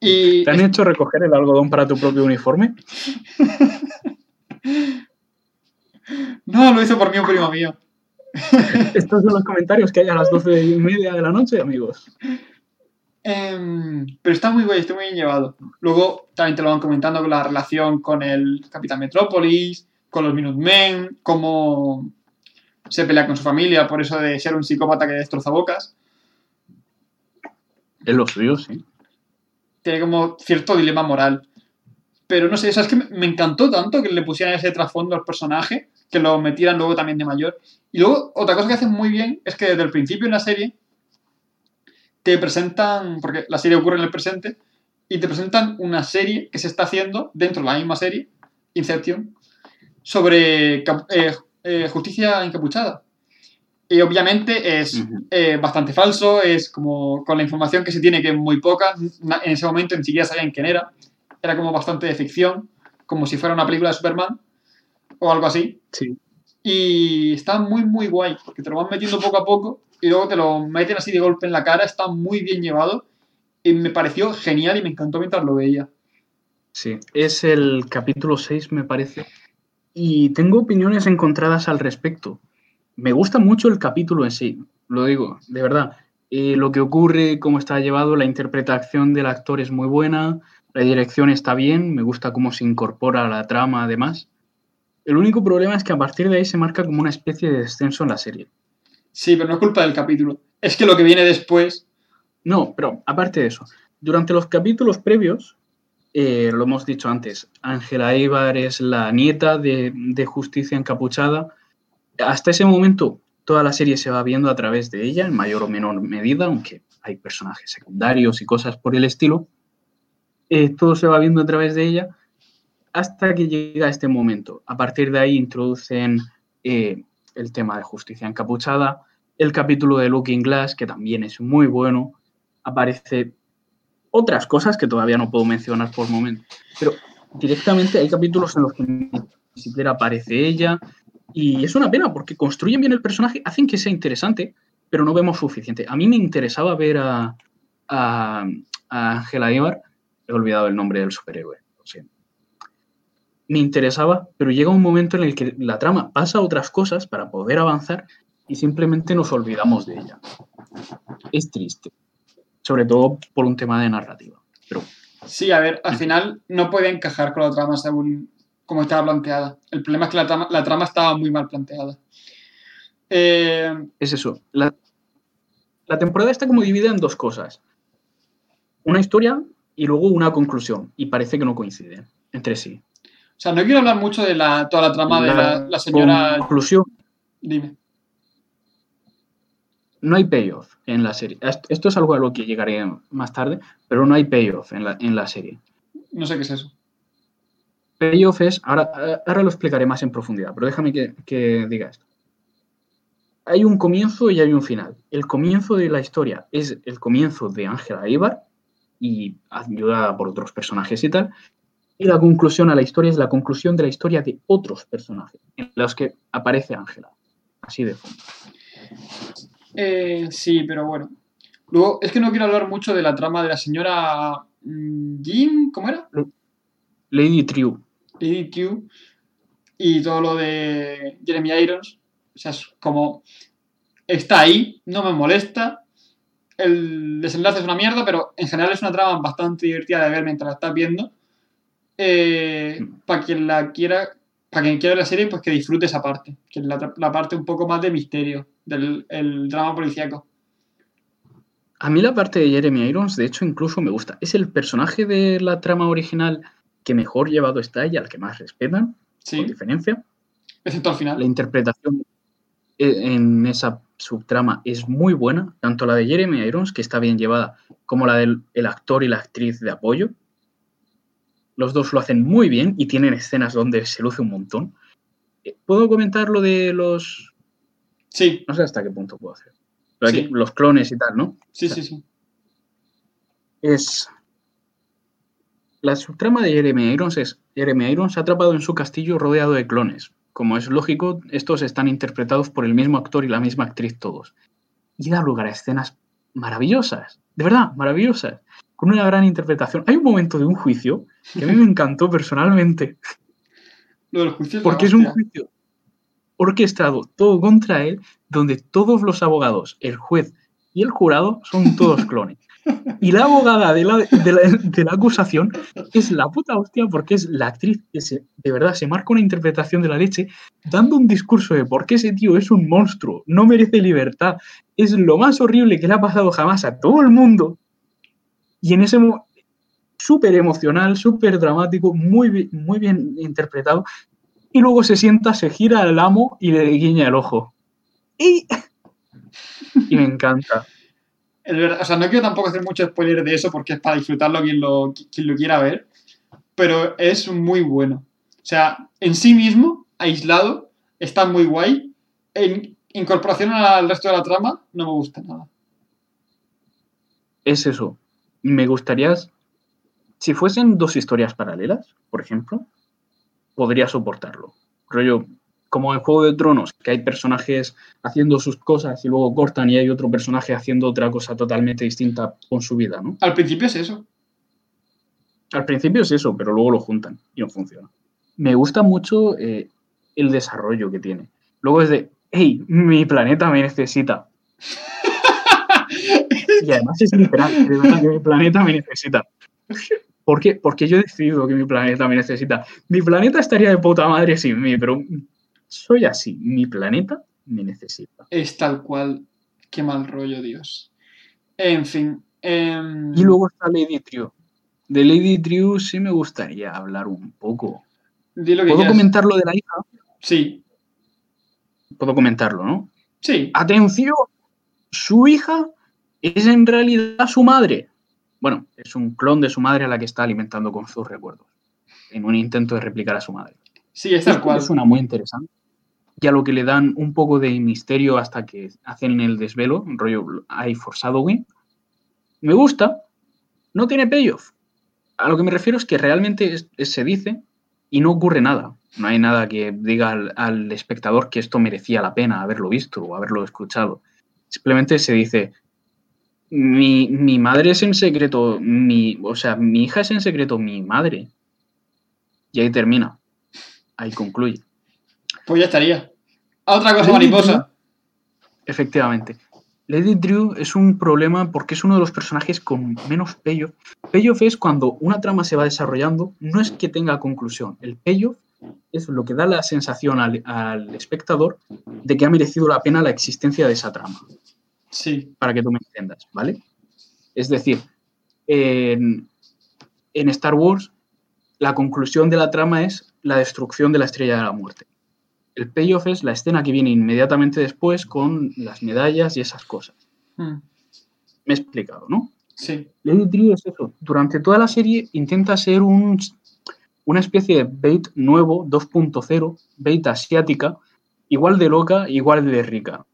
Y ¿Te han hecho recoger el algodón para tu propio uniforme? [LAUGHS] no, lo hizo por mí un primo mío. [LAUGHS] Estos son los comentarios que hay a las 12 y media de la noche, amigos. Eh, pero está muy guay, está muy bien llevado. Luego también te lo van comentando con la relación con el Capitán Metrópolis, con los Minutemen, cómo se pelea con su familia por eso de ser un psicópata que destroza bocas. Es lo suyo, sí. Tiene como cierto dilema moral. Pero no sé, ¿sabes que Me encantó tanto que le pusieran ese trasfondo al personaje, que lo metieran luego también de mayor. Y luego, otra cosa que hacen muy bien es que desde el principio en la serie te presentan, porque la serie ocurre en el presente, y te presentan una serie que se está haciendo dentro de la misma serie, Inception, sobre eh, eh, justicia encapuchada. Y obviamente es uh -huh. eh, bastante falso, es como con la información que se tiene, que es muy poca, en ese momento ni siquiera sabían quién era, era como bastante de ficción, como si fuera una película de Superman o algo así. Sí. Y está muy, muy guay, porque te lo van metiendo poco a poco y luego te lo meten así de golpe en la cara, está muy bien llevado y me pareció genial y me encantó mientras lo veía. Sí, es el capítulo 6 me parece y tengo opiniones encontradas al respecto. Me gusta mucho el capítulo en sí, lo digo, de verdad. Eh, lo que ocurre, cómo está llevado, la interpretación del actor es muy buena, la dirección está bien, me gusta cómo se incorpora a la trama además. El único problema es que a partir de ahí se marca como una especie de descenso en la serie. Sí, pero no es culpa del capítulo. Es que lo que viene después. No, pero aparte de eso, durante los capítulos previos, eh, lo hemos dicho antes, Ángela Eibar es la nieta de, de, Justicia Encapuchada. Hasta ese momento, toda la serie se va viendo a través de ella, en mayor o menor medida, aunque hay personajes secundarios y cosas por el estilo. Eh, todo se va viendo a través de ella hasta que llega este momento. A partir de ahí introducen eh, el tema de justicia encapuchada, el capítulo de Looking Glass, que también es muy bueno, aparece otras cosas que todavía no puedo mencionar por momento, pero directamente hay capítulos en los que ni siquiera aparece ella y es una pena porque construyen bien el personaje, hacen que sea interesante, pero no vemos suficiente. A mí me interesaba ver a, a, a Angela Ibar, he olvidado el nombre del superhéroe, me interesaba, pero llega un momento en el que la trama pasa a otras cosas para poder avanzar y simplemente nos olvidamos de ella. Es triste, sobre todo por un tema de narrativa. Pero Sí, a ver, al final no puede encajar con la trama según como estaba planteada. El problema es que la trama, la trama estaba muy mal planteada. Eh, es eso. La, la temporada está como dividida en dos cosas. Una historia y luego una conclusión. Y parece que no coinciden entre sí. o sea, no quiero hablar mucho de la, toda la trama de la, la señora... Conclusión. Dime. No hay payoff en la serie. Est- Esto es algo a lo que llegaré más tarde, pero no hay payoff en la, en la serie. No sé qué es eso. Payoff es, ahora, ahora lo explicaré más en profundidad, pero déjame que, que diga esto. Hay un comienzo y hay un final. El comienzo de la historia es el comienzo de Ángela Ibar y ayudada por otros personajes y tal. Y la conclusión a la historia es la conclusión de la historia de otros personajes en los que aparece Ángela. Así de fondo. Eh, sí, pero bueno. Luego, es que no quiero hablar mucho de la trama de la señora mm, Jim, ¿cómo era? Lady True. Lady Q y todo lo de Jeremy Irons. O sea, es como. Está ahí, no me molesta. El desenlace es una mierda, pero en general es una trama bastante divertida de ver mientras la estás viendo. para quien la quiera, para quien quiera la serie, pues que disfrute esa parte, que es la, la parte un poco más de misterio del el drama policíaco. A mí la parte de Jeremy Irons, de hecho, incluso me gusta. Es el personaje de la trama original que mejor llevado está y al que más respetan, Sí, con diferencia. excepto al final. La interpretación e- en esa subtrama es muy buena, tanto la de Jeremy Irons, que está bien llevada, como la del el actor y la actriz de apoyo. Los dos lo hacen muy bien y tienen escenas donde se luce un montón. Eh, ¿Puedo comentar lo de los... Sí, No sé hasta qué punto puedo hacer. Sí. los clones y tal, ¿no? sí, sí, sí. es. La subtrama de Jeremy Irons es: Jeremy Irons atrapado en su castillo rodeado de clones. Como es lógico, estos están interpretados por el mismo actor y la misma actriz todos. Y da lugar a escenas maravillosas, de verdad, maravillosas, con una gran interpretación. Hay un momento de un juicio que a mí me [LAUGHS] encantó personalalmente, Lo del juicio es la porque es un juicio orquestado todo contra él, donde todos los abogados, el juez y el jurado son todos clones. Y la abogada de la, de la- de la acusación es la puta hostia porque es la actriz que se, de verdad se marca una interpretación de la leche dando un discurso de por qué ese tío es un monstruo, no merece libertad, es lo más horrible que le ha pasado jamás a todo el mundo. Y en ese mo- súper emocional, súper dramático, muy, muy bien interpretado. Y luego se sienta, se gira al amo y le guiña el ojo. Y, y me encanta. Es verdad, o sea, no quiero tampoco hacer mucho spoiler de eso porque es para disfrutarlo quien lo, quien lo quiera ver, pero es muy bueno. O sea, en sí mismo, aislado, está muy guay. En incorporación al resto de la trama, no me gusta nada. Es eso. Me gustaría, si fuesen dos historias paralelas, por ejemplo, podría soportarlo. Rollo, como en Juego de Tronos, que hay personajes haciendo sus cosas y luego cortan y hay otro personaje haciendo otra cosa totalmente distinta con su vida, ¿no? Al principio es eso. Al principio es eso, pero luego lo juntan y no funciona. Me gusta mucho eh, el desarrollo que tiene. Luego es de, hey, mi planeta me necesita. [LAUGHS] y además es literal, de verdad que mi planeta me necesita. ¿Por qué? Porque yo he decidido que mi planeta me necesita. Mi planeta estaría de puta madre sin mí, pero soy así. Mi planeta me necesita. Es tal cual. Qué mal rollo, Dios. En fin. em, Y luego está Lady True. De Lady True sí me gustaría hablar un poco. di lo que ¿Puedo comentar lo de la hija? Sí, Puedo comentarlo, ¿no? sí. Atención, su hija es en realidad su madre. Bueno, es un clon de su madre a la que está alimentando con sus recuerdos, en un intento de replicar a su madre. Sí, es tal cual. me suena muy interesante. Y a lo que le dan un poco de misterio hasta que hacen el desvelo, un rollo hay Foreshadowing. Me gusta, no tiene payoff. A lo que me refiero es que realmente es- se dice y no ocurre nada. No hay nada que diga al, al espectador que esto merecía la pena haberlo visto o haberlo escuchado. Simplemente se dice, mi, mi madre es en secreto, mi, o sea, mi hija es en secreto mi madre. Y ahí termina. ahí concluye. Pues ya estaría. A otra cosa Lady mariposa. Efectivamente. Lady Drew es un problema porque es uno de los personajes con menos payoff. Payoff es cuando una trama se va desarrollando, no es que tenga conclusión. El payoff es lo que da la sensación al, al espectador de que ha merecido la pena la existencia de esa trama. Sí. para que tú me entiendas, ¿vale? Es decir, en, en Star Wars, la conclusión de la trama es la destrucción de la estrella de la muerte. El payoff es la escena que viene inmediatamente después con las medallas y esas cosas. Mm, Me he explicado, ¿no? Sí. Lady Drew es eso. Durante toda la serie intenta ser un, una especie de bait nuevo, 2.0, bait asiática, igual de loca, igual de rica.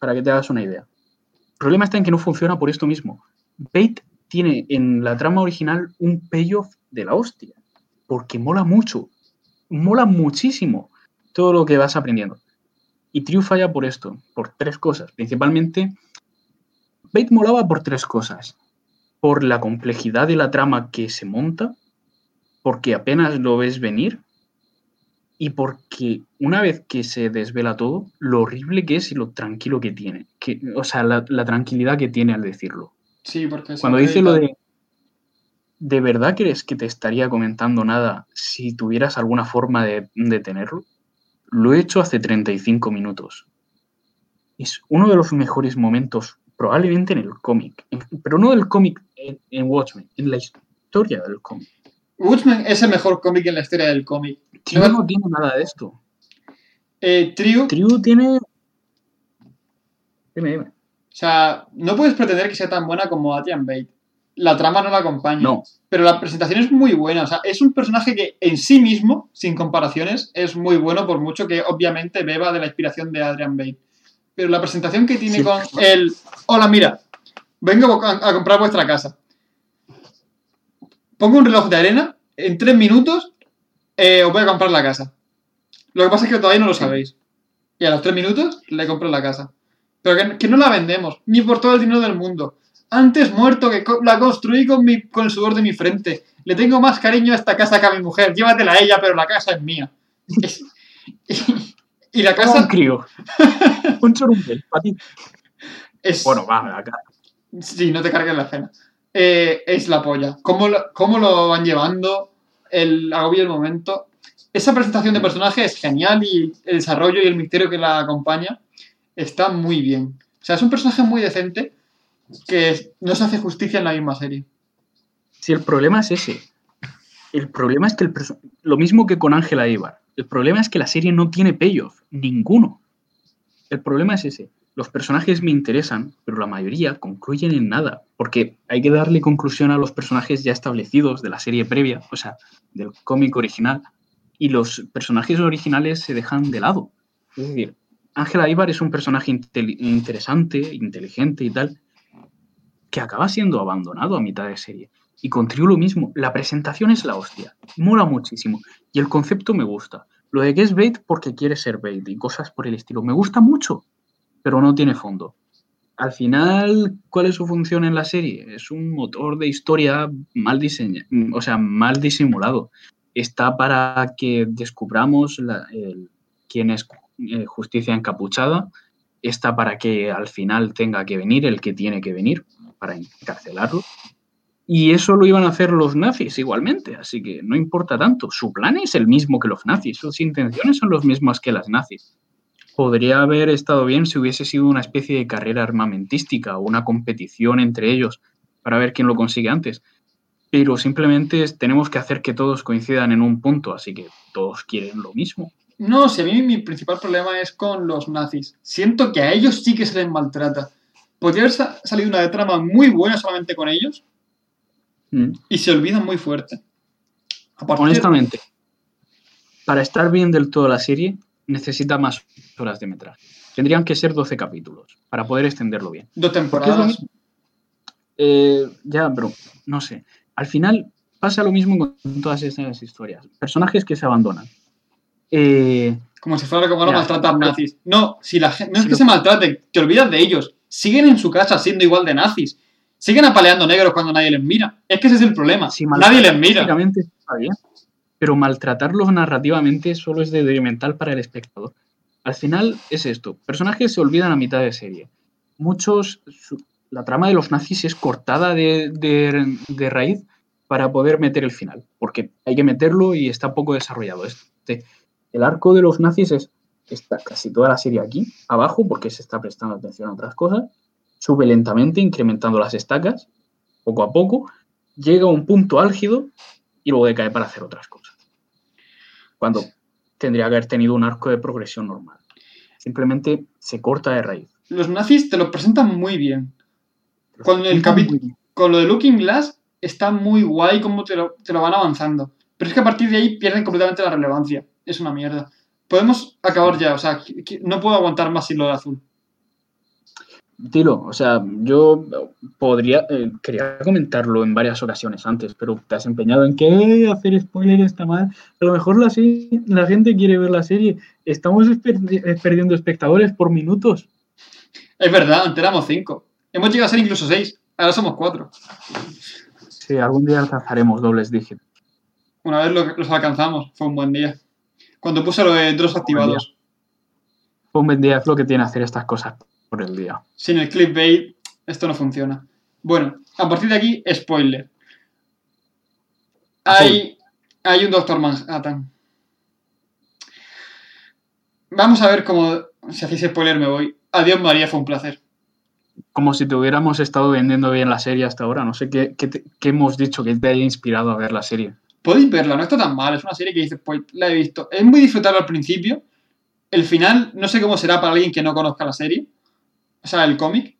Para que te hagas una idea. El problema está en que no funciona por esto mismo. Bait tiene en la trama original un payoff de la hostia. Porque mola mucho. Mola muchísimo todo lo que vas aprendiendo. Y Triu falla por esto, por tres cosas. Principalmente, Bait molaba por tres cosas por la complejidad de la trama que se monta, porque apenas lo ves venir y porque una vez que se desvela todo, lo horrible que es y lo tranquilo que tiene. Que, o sea, la, la tranquilidad que tiene al decirlo. Sí, porque... Cuando dice lo de, ¿de verdad crees que te estaría comentando nada si tuvieras alguna forma de detenerlo? Lo he hecho hace 35 minutos. Es uno de los mejores momentos, probablemente en el cómic, pero no del cómic en, en Watchmen, en la historia del cómic. Watchmen es el mejor cómic en la historia del cómic. Triu No- no tiene nada de esto. Eh, Triu tiene... Dime, dime. o sea, no puedes pretender que sea tan buena como Adrian Bate. La trama no la acompaña. No, Pero la presentación es muy buena. O sea, es un personaje que en sí mismo, sin comparaciones, es muy bueno, por mucho que obviamente beba de la inspiración de Adrian Bate. Pero la presentación que tiene Sí. con el. Hola, mira, vengo a a comprar vuestra casa. Pongo un reloj de arena, en tres minutos eh, os voy a comprar la casa. Lo que pasa es que todavía no lo sabéis. Y a los tres minutos le compro la casa. Pero que, que no la vendemos, ni por todo el dinero del mundo. Antes muerto que co- la construí con, mi, con el sudor de mi frente. Le tengo más cariño a esta casa que a mi mujer. Llévatela a ella, pero la casa es mía. Es- y, la Como un casa crío. [LAUGHS] un chorumbel, para ti. es... Bueno, va, acá. Sí, no te cargues la cena. Eh, es la polla. ¿Cómo lo, cómo lo van llevando? El agobio del momento. Esa presentación de personaje es genial y el desarrollo y el misterio que la acompaña está muy bien. O sea, es un personaje muy decente que no se hace justicia en la misma serie. Si el problema es ese. El problema es que el lo mismo que con Ángela Ibar. El problema es que la serie no tiene payoff, ninguno. El problema es ese. Los personajes me interesan, pero la mayoría concluyen en nada, porque hay que darle conclusión a los personajes ya establecidos de la serie previa, o sea, del cómic original, y los personajes originales se dejan de lado. Es decir, Ángela Ibar es un personaje interesante, inteligente y tal, que acaba siendo abandonado a mitad de serie. Y con lo mismo, la presentación es la hostia, mola muchísimo. Y el concepto me gusta. Lo de que es bait porque quiere ser bait y cosas por el estilo. Me gusta mucho, pero no tiene fondo. Al final, ¿cuál es su función en la serie? Es un motor de historia mal diseñado, o sea, mal disimulado. Está para que descubramos quién es eh, justicia encapuchada. Está para que al final tenga que venir el que tiene que venir para encarcelarlo. Y eso lo iban a hacer los nazis igualmente, así que no importa tanto. Su plan es el mismo que los nazis, sus intenciones son los mismos que las nazis. Podría haber estado bien si hubiese sido una especie de carrera armamentística o una competición entre ellos para ver quién lo consigue antes. Pero simplemente tenemos que hacer que todos coincidan en un punto, así que todos quieren lo mismo. No, si a mí mi principal problema es con los nazis. Siento que a ellos sí que se les maltrata. Podría haber sa- salido una trama muy buena solamente con ellos Mm. y se olvidan muy fuerte. Honestamente, para estar bien del todo la serie, necesita más horas de metraje. Tendrían que ser 12 capítulos para poder extenderlo bien. dos Porque es lo temporadas. mismo. Eh, ya, bro, no sé. Al final pasa lo mismo con todas esas historias. Personajes que se abandonan. Eh, Como si fuera como Ya. maltratar nazis. No, si la gen- no es que se maltraten, te olvidas de ellos. Siguen en su casa siendo igual de nazis. Siguen apaleando negros cuando nadie les mira. Es que ese es el problema. si nadie les mira. Básicamente está bien. pero maltratarlos narrativamente solo es detrimental para el espectador. Al final es esto, personajes se olvidan a mitad de serie. Muchos, su- la trama de los nazis es cortada de, de- de raíz para poder meter el final, porque hay que meterlo y está poco desarrollado. Este, el arco de los nazis es está casi toda la serie aquí, abajo, porque se está prestando atención a otras cosas, sube lentamente, incrementando las estacas, poco a poco, llega a un punto álgido y luego decae para hacer otras cosas. Cuando tendría que haber tenido un arco de progresión normal. Simplemente se corta de raíz. Los nazis te lo presentan muy bien. Con el bien. Con lo de Looking Glass está muy guay cómo te lo, te lo van avanzando. Pero es que a partir de ahí pierden completamente la relevancia. Es una mierda. Podemos acabar ya, o sea, no puedo aguantar más sin lo de azul. Dilo, o sea, yo podría, eh, quería comentarlo en varias ocasiones antes, pero te has empeñado en que "Eh, hacer spoiler está mal. A lo mejor la, la gente quiere ver la serie. Estamos eh, perdiendo espectadores por minutos. Es verdad, antes éramos cinco. Hemos llegado a ser incluso seis. Ahora somos cuatro. Sí, algún día alcanzaremos dobles dígitos. Una vez lo- los alcanzamos. Fue un buen día. Cuando puse lo de drops activados. Un buen día es lo que tiene hacer estas cosas por el día. Sin el clickbait, esto no funciona. Bueno, a partir de aquí, spoiler. Hay, hay un Doctor Manhattan. Vamos a ver cómo. Si hacéis spoiler, me voy. Adiós, María, fue un placer. Como si te hubiéramos estado vendiendo bien la serie hasta ahora. No sé qué, qué te- qué hemos dicho que te haya inspirado a ver la serie. Podéis verla, no está tan mal. Es una serie que dices, pues la he visto. Es muy disfrutable al principio. El final, no sé cómo será para alguien que no conozca la serie. O sea, el cómic.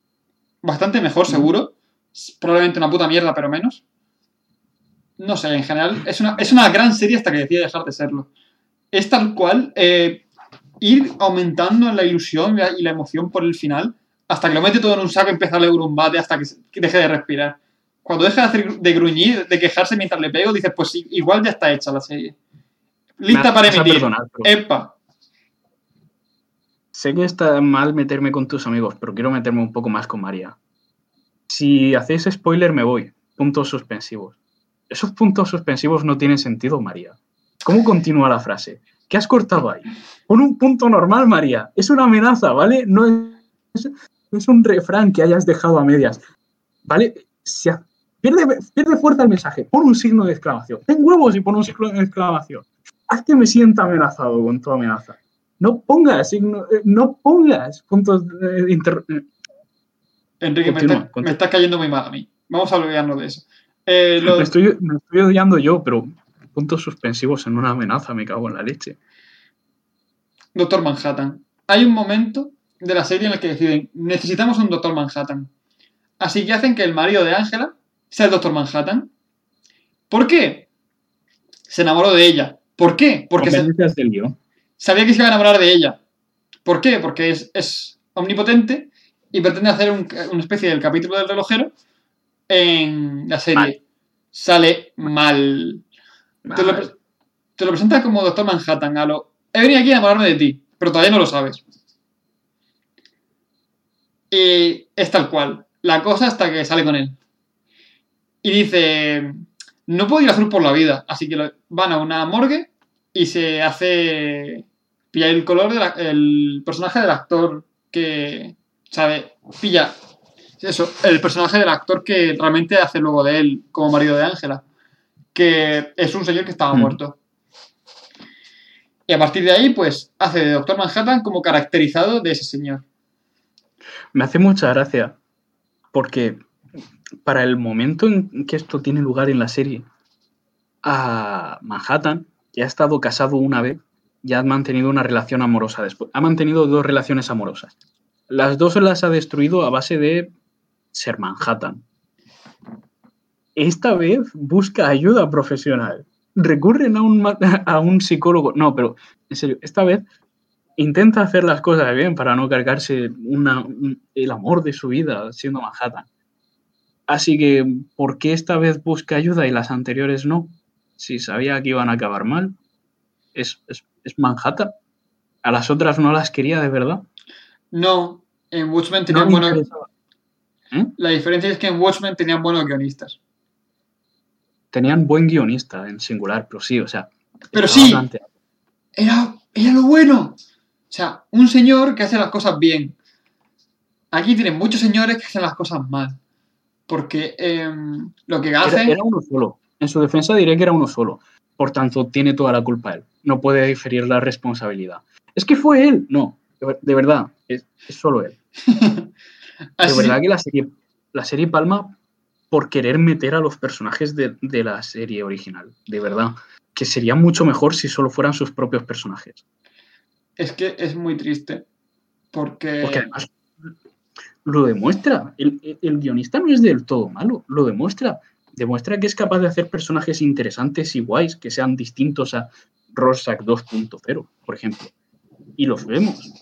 Bastante mejor, seguro. Probablemente una puta mierda, pero menos. No sé, en general, es una, es una gran serie hasta que decide dejar de serlo. Es tal cual eh, ir aumentando la ilusión y la- emoción por el final hasta que lo mete todo en un saco y empieza a leer un bate hasta que deje de respirar. Cuando deja de, hacer, de gruñir, de quejarse mientras le pego, dices, pues igual ya está hecha la serie. Lista para emitir. pero Epa. Sé que está mal meterme con tus amigos, pero quiero meterme un poco más con María. Si hacéis spoiler, me voy. Puntos suspensivos. Esos puntos suspensivos no tienen sentido, María. ¿Cómo continúa la frase? ¿Qué has cortado ahí? Pon un punto normal, María. Es una amenaza, ¿vale? No es, un refrán que hayas dejado a medias. ¿Vale? Si ha- pierde, pierde fuerza el mensaje. Pon un signo de exclamación. Ten huevos y pon un signo de exclamación. Haz que me sienta amenazado con tu amenaza. No pongas, signo- eh, no pongas puntos de inter- eh, Enrique, me, Continúa, está, me está cayendo muy mal a mí. Vamos a olvidarnos de eso. Eh, lo- Me estoy, me estoy odiando yo, pero puntos suspensivos en una amenaza, me cago en la leche. Doctor Manhattan. Hay un momento de la serie en el que deciden, necesitamos un Doctor Manhattan. Así que hacen que el marido de Ángela sea el Doctor Manhattan. ¿Por qué? Se enamoró de ella. ¿Por qué? Porque se- sabía que se iba a enamorar de ella. ¿Por qué? Porque es, es omnipotente y pretende hacer un- una especie del capítulo del relojero en la serie. Mal. Sale mal. Te lo, te lo presenta como Doctor Manhattan, a lo... He venido aquí a enamorarme de ti, pero todavía no lo sabes. Y es tal cual. La cosa hasta que sale con él. Y dice, no puedo ir azul por la vida. Así que lo- van a una morgue y se hace pilla el color del personaje del actor que sabe pilla eso el personaje del actor que realmente hace luego de él como marido de Ángela que es un señor que estaba Mm. muerto y a partir de ahí pues hace de Doctor Manhattan como caracterizado de ese señor Me hace mucha gracia, porque para el momento en que esto tiene lugar en la serie, a Manhattan ya ha estado casado una vez, ya ha mantenido una relación amorosa después. Ha mantenido dos relaciones amorosas. Las dos las ha destruido a base de ser Manhattan. Esta vez busca ayuda profesional. Recurren a un, [LAUGHS] psicólogo. No, pero en serio, esta vez intenta hacer las cosas bien para no cargarse el amor de su vida siendo Manhattan. Así que, ¿por qué esta vez busca ayuda y las anteriores no? Si sabía que iban a acabar mal. Es, es, es Manhattan. A las otras no las quería de verdad. no en Watchmen tenían buenos. ¿Eh? la diferencia es que en Watchmen tenían buenos guionistas Tenían buen guionista en singular, pero sí, o sea, Pero sí, era, era lo bueno. O sea, un señor que hace las cosas bien. Aquí tienen muchos señores que hacen las cosas mal. Porque em, lo que Era, hacen... era uno solo. En su defensa diré que era uno solo. Por tanto, tiene toda la culpa él. No puede diferir la responsabilidad. Es que fue él. No, de, ver- de verdad, es, es solo él. [LAUGHS] De verdad que la serie, la serie palma por querer meter a los personajes de, de la serie original. De verdad. Que sería mucho mejor si solo fueran sus propios personajes. Es que es muy triste. Porque... Porque además lo demuestra. El, el- guionista no es del todo malo, lo demuestra. Demuestra que es capaz de hacer personajes interesantes y guays que sean distintos a Rorschach 2.0, por ejemplo. Y los vemos.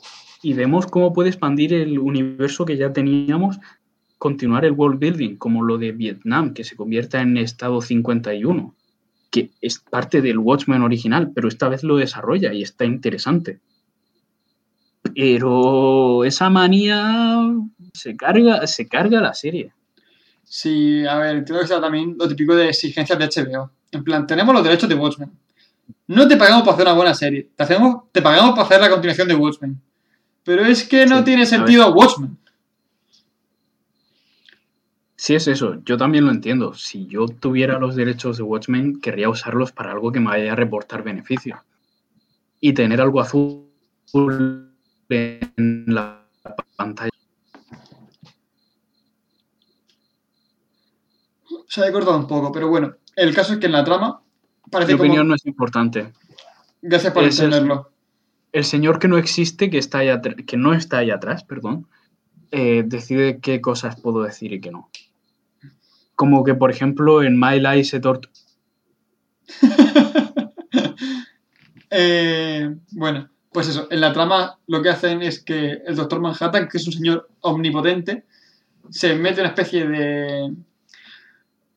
Y vemos cómo puede expandir el universo que ya teníamos, continuar el world building, como lo de Vietnam, que se convierta en Estado 51, que es parte del Watchmen original, pero esta vez lo desarrolla y está interesante. Pero esa manía se carga, se carga la serie. Sí, a ver, creo que está también lo típico de exigencias de HBO. En plan, tenemos los derechos de Watchmen. No te pagamos para hacer una buena serie. Te, hacemos, te pagamos para hacer la continuación de Watchmen. Pero es que no Sí, tiene sentido Watchmen. Si es eso, yo también lo entiendo. Si yo tuviera los derechos de Watchmen, querría usarlos para algo que me vaya a reportar beneficios. Y tener algo azul en la pantalla. Se ha cortado un poco, pero bueno. El caso es que en la trama parece Mi como... opinión no es importante. Gracias por es el- entenderlo. El señor que no existe, que, está atr- que no está ahí atrás, perdón, eh, decide qué cosas puedo decir y qué no. Como que, por ejemplo, en My Life se tort [LAUGHS] Eh, bueno, pues eso. En la trama lo que hacen es que el Doctor Manhattan, que es un señor omnipotente, se mete una especie de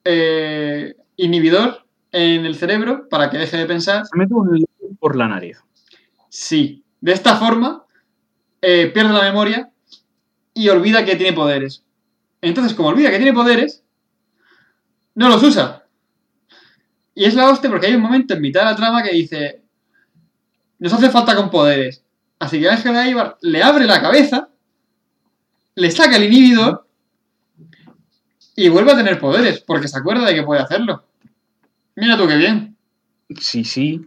eh, inhibidor en el cerebro para que deje de pensar se mete un por la nariz. Sí. De esta forma, eh, pierde la memoria y olvida que tiene poderes. Entonces, como olvida que tiene poderes, no los usa. Y es la hostia porque hay un momento en mitad de la trama que dice, nos hace falta con poderes. Así que Ángel Aibar le abre la cabeza, le saca el inhibidor y vuelve a tener poderes porque se acuerda de que puede hacerlo. Mira tú qué bien. Sí, sí.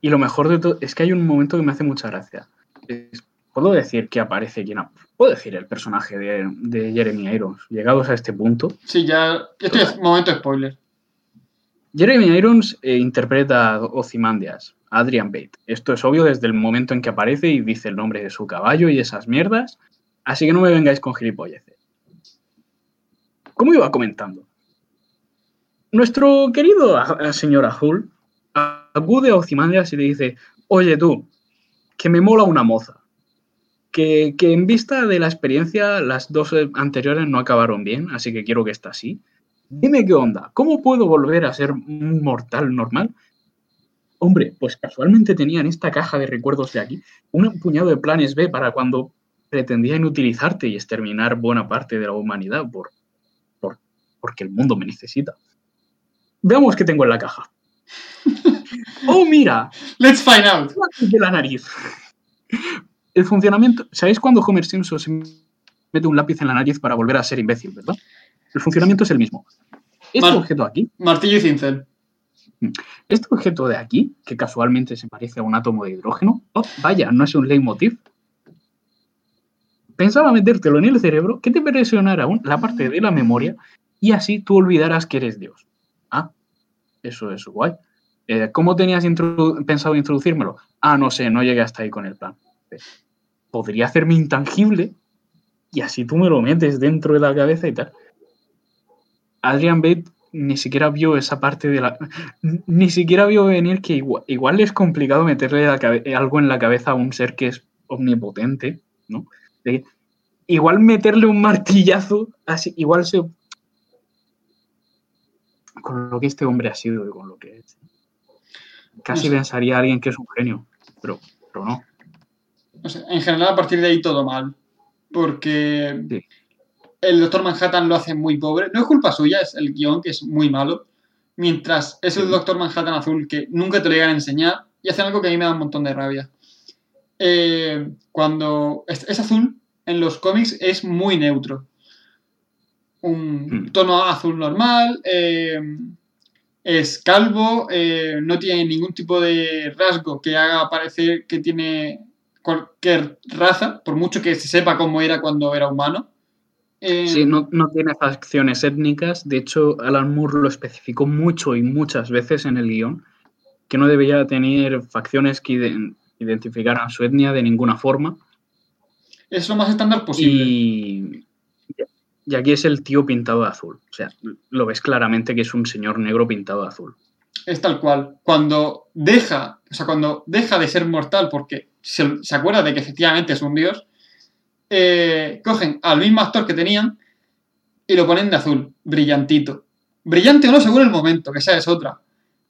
Y lo mejor de todo es que hay un momento que me hace mucha gracia. Es- Puedo decir que aparece quien Puedo decir el personaje de, de Jeremy Irons. Llegados a este punto. Sí, ya, estoy en momento spoiler. Jeremy Irons eh, interpreta a Ozymandias, Adrian Bate. Esto es obvio desde el momento en que aparece y dice el nombre de su caballo y esas mierdas. Así que no me vengáis con gilipolleces. Como iba comentando, nuestro querido señor Azul acude a Ozymandias y le dice: Oye, tú, que me mola una moza. Que, que en vista de la experiencia, las dos eh, anteriores no acabaron bien, así que quiero que esta sí. Dime qué onda, ¿cómo puedo volver a ser un mortal normal? Hombre, pues casualmente tenía en esta caja de recuerdos de aquí un puñado de planes B para cuando pretendía inutilizarte y exterminar buena parte de la humanidad por, por- porque el mundo me necesita. Veamos qué tengo en la caja. [LAUGHS] ¡Oh, mira! Let's find out. de la nariz. El funcionamiento. ¿Sabéis cuando Homer Simpson se mete un lápiz en la nariz para volver a ser imbécil, verdad? El funcionamiento es el mismo. Este Mar- objeto aquí, Martillo y cincel. Este objeto de aquí, que casualmente se parece a un átomo de hidrógeno, oh, vaya, no es un leitmotiv. Pensaba metértelo en el cerebro que te presionara un- la parte de la memoria y así tú olvidarás que eres Dios. Ah, eso es guay. Eh, ¿Cómo tenías pensado introducírmelo? Ah, no sé, no llegué hasta ahí con el plan. Eh, Podría hacerme intangible y así tú me lo metes dentro de la cabeza y tal. Adrian Bate ni siquiera vio esa parte de la... Ni siquiera vio venir que igual, igual es complicado meterle cabe- algo en la cabeza a un ser que es omnipotente, ¿no? De- igual meterle un martillazo, así, igual se... Con lo que este hombre ha sido y con lo que es. Casi No sé. pensaría alguien que es un genio, pero, pero no. No sé, en general, a partir de ahí todo mal. Porque Sí. El Doctor Manhattan lo hace muy pobre. No es culpa suya, es el guion que es muy malo. mientras es el Doctor Manhattan azul que nunca te lo llegan a enseñar y hacen algo que a mí me da un montón de rabia. Eh, cuando es, es azul, en los cómics es muy neutro. Un Hmm. tono azul normal, eh, es calvo, eh, no tiene ningún tipo de rasgo que haga parecer que tiene cualquier raza, por mucho que se sepa cómo era cuando era humano. Eh, Sí, no, no tiene facciones étnicas. De hecho, Alan Moore lo especificó mucho y muchas veces en el guion, que no debería tener facciones que iden- identificaran su etnia de ninguna forma. Es lo más estándar posible. Y, y aquí es el tío pintado de azul. O sea, lo ves claramente que es un señor negro pintado de azul. Es tal cual. Cuando deja, o sea, cuando deja de ser mortal porque se, se acuerda de que efectivamente es un dios, eh, cogen al mismo actor que tenían y lo ponen de azul, brillantito. Brillante o no, según el momento, que esa es otra.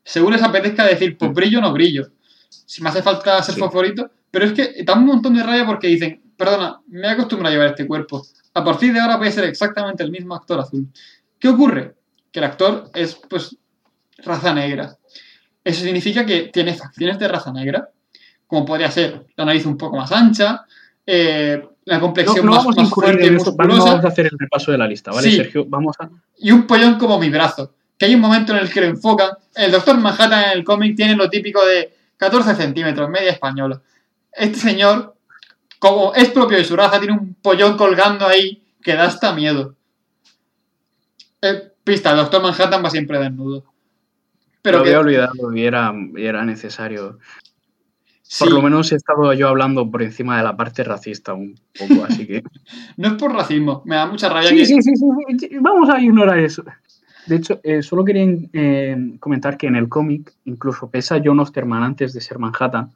Según les apetezca decir, pues brillo o no brillo. Si me hace falta ser Sí. fosforito. Pero es que da un montón de raya porque dicen, perdona, me he acostumbrado a llevar este cuerpo. A partir de ahora voy a ser exactamente el mismo actor azul. ¿Qué ocurre? Que el actor es, pues, raza negra. Eso significa que tiene facciones de raza negra, como podría ser la nariz un poco más ancha, eh, la complexión no más, más fuerte y. Vamos, musculosa, vamos a hacer el repaso de la lista, ¿vale, Sí. Sergio? Vamos a. y un pollón como mi brazo. Que hay un momento en el que lo enfocan. El Doctor Manhattan en el cómic tiene lo típico de 14 centímetros, media española. Este señor, como es propio de su raza, tiene un pollón colgando ahí que da hasta miedo. Eh, pista, el Doctor Manhattan va siempre desnudo. Pero lo que, había olvidado y era, y era necesario. Sí, Por lo menos he estado yo hablando por encima de la parte racista un poco, así que. [LAUGHS] no es por racismo, me da mucha rabia Sí, que... sí, sí, sí, sí, Vamos a ignorar eso. De hecho, eh, solo quería eh, comentar que en el cómic, incluso pesa John Osterman antes de ser Manhattan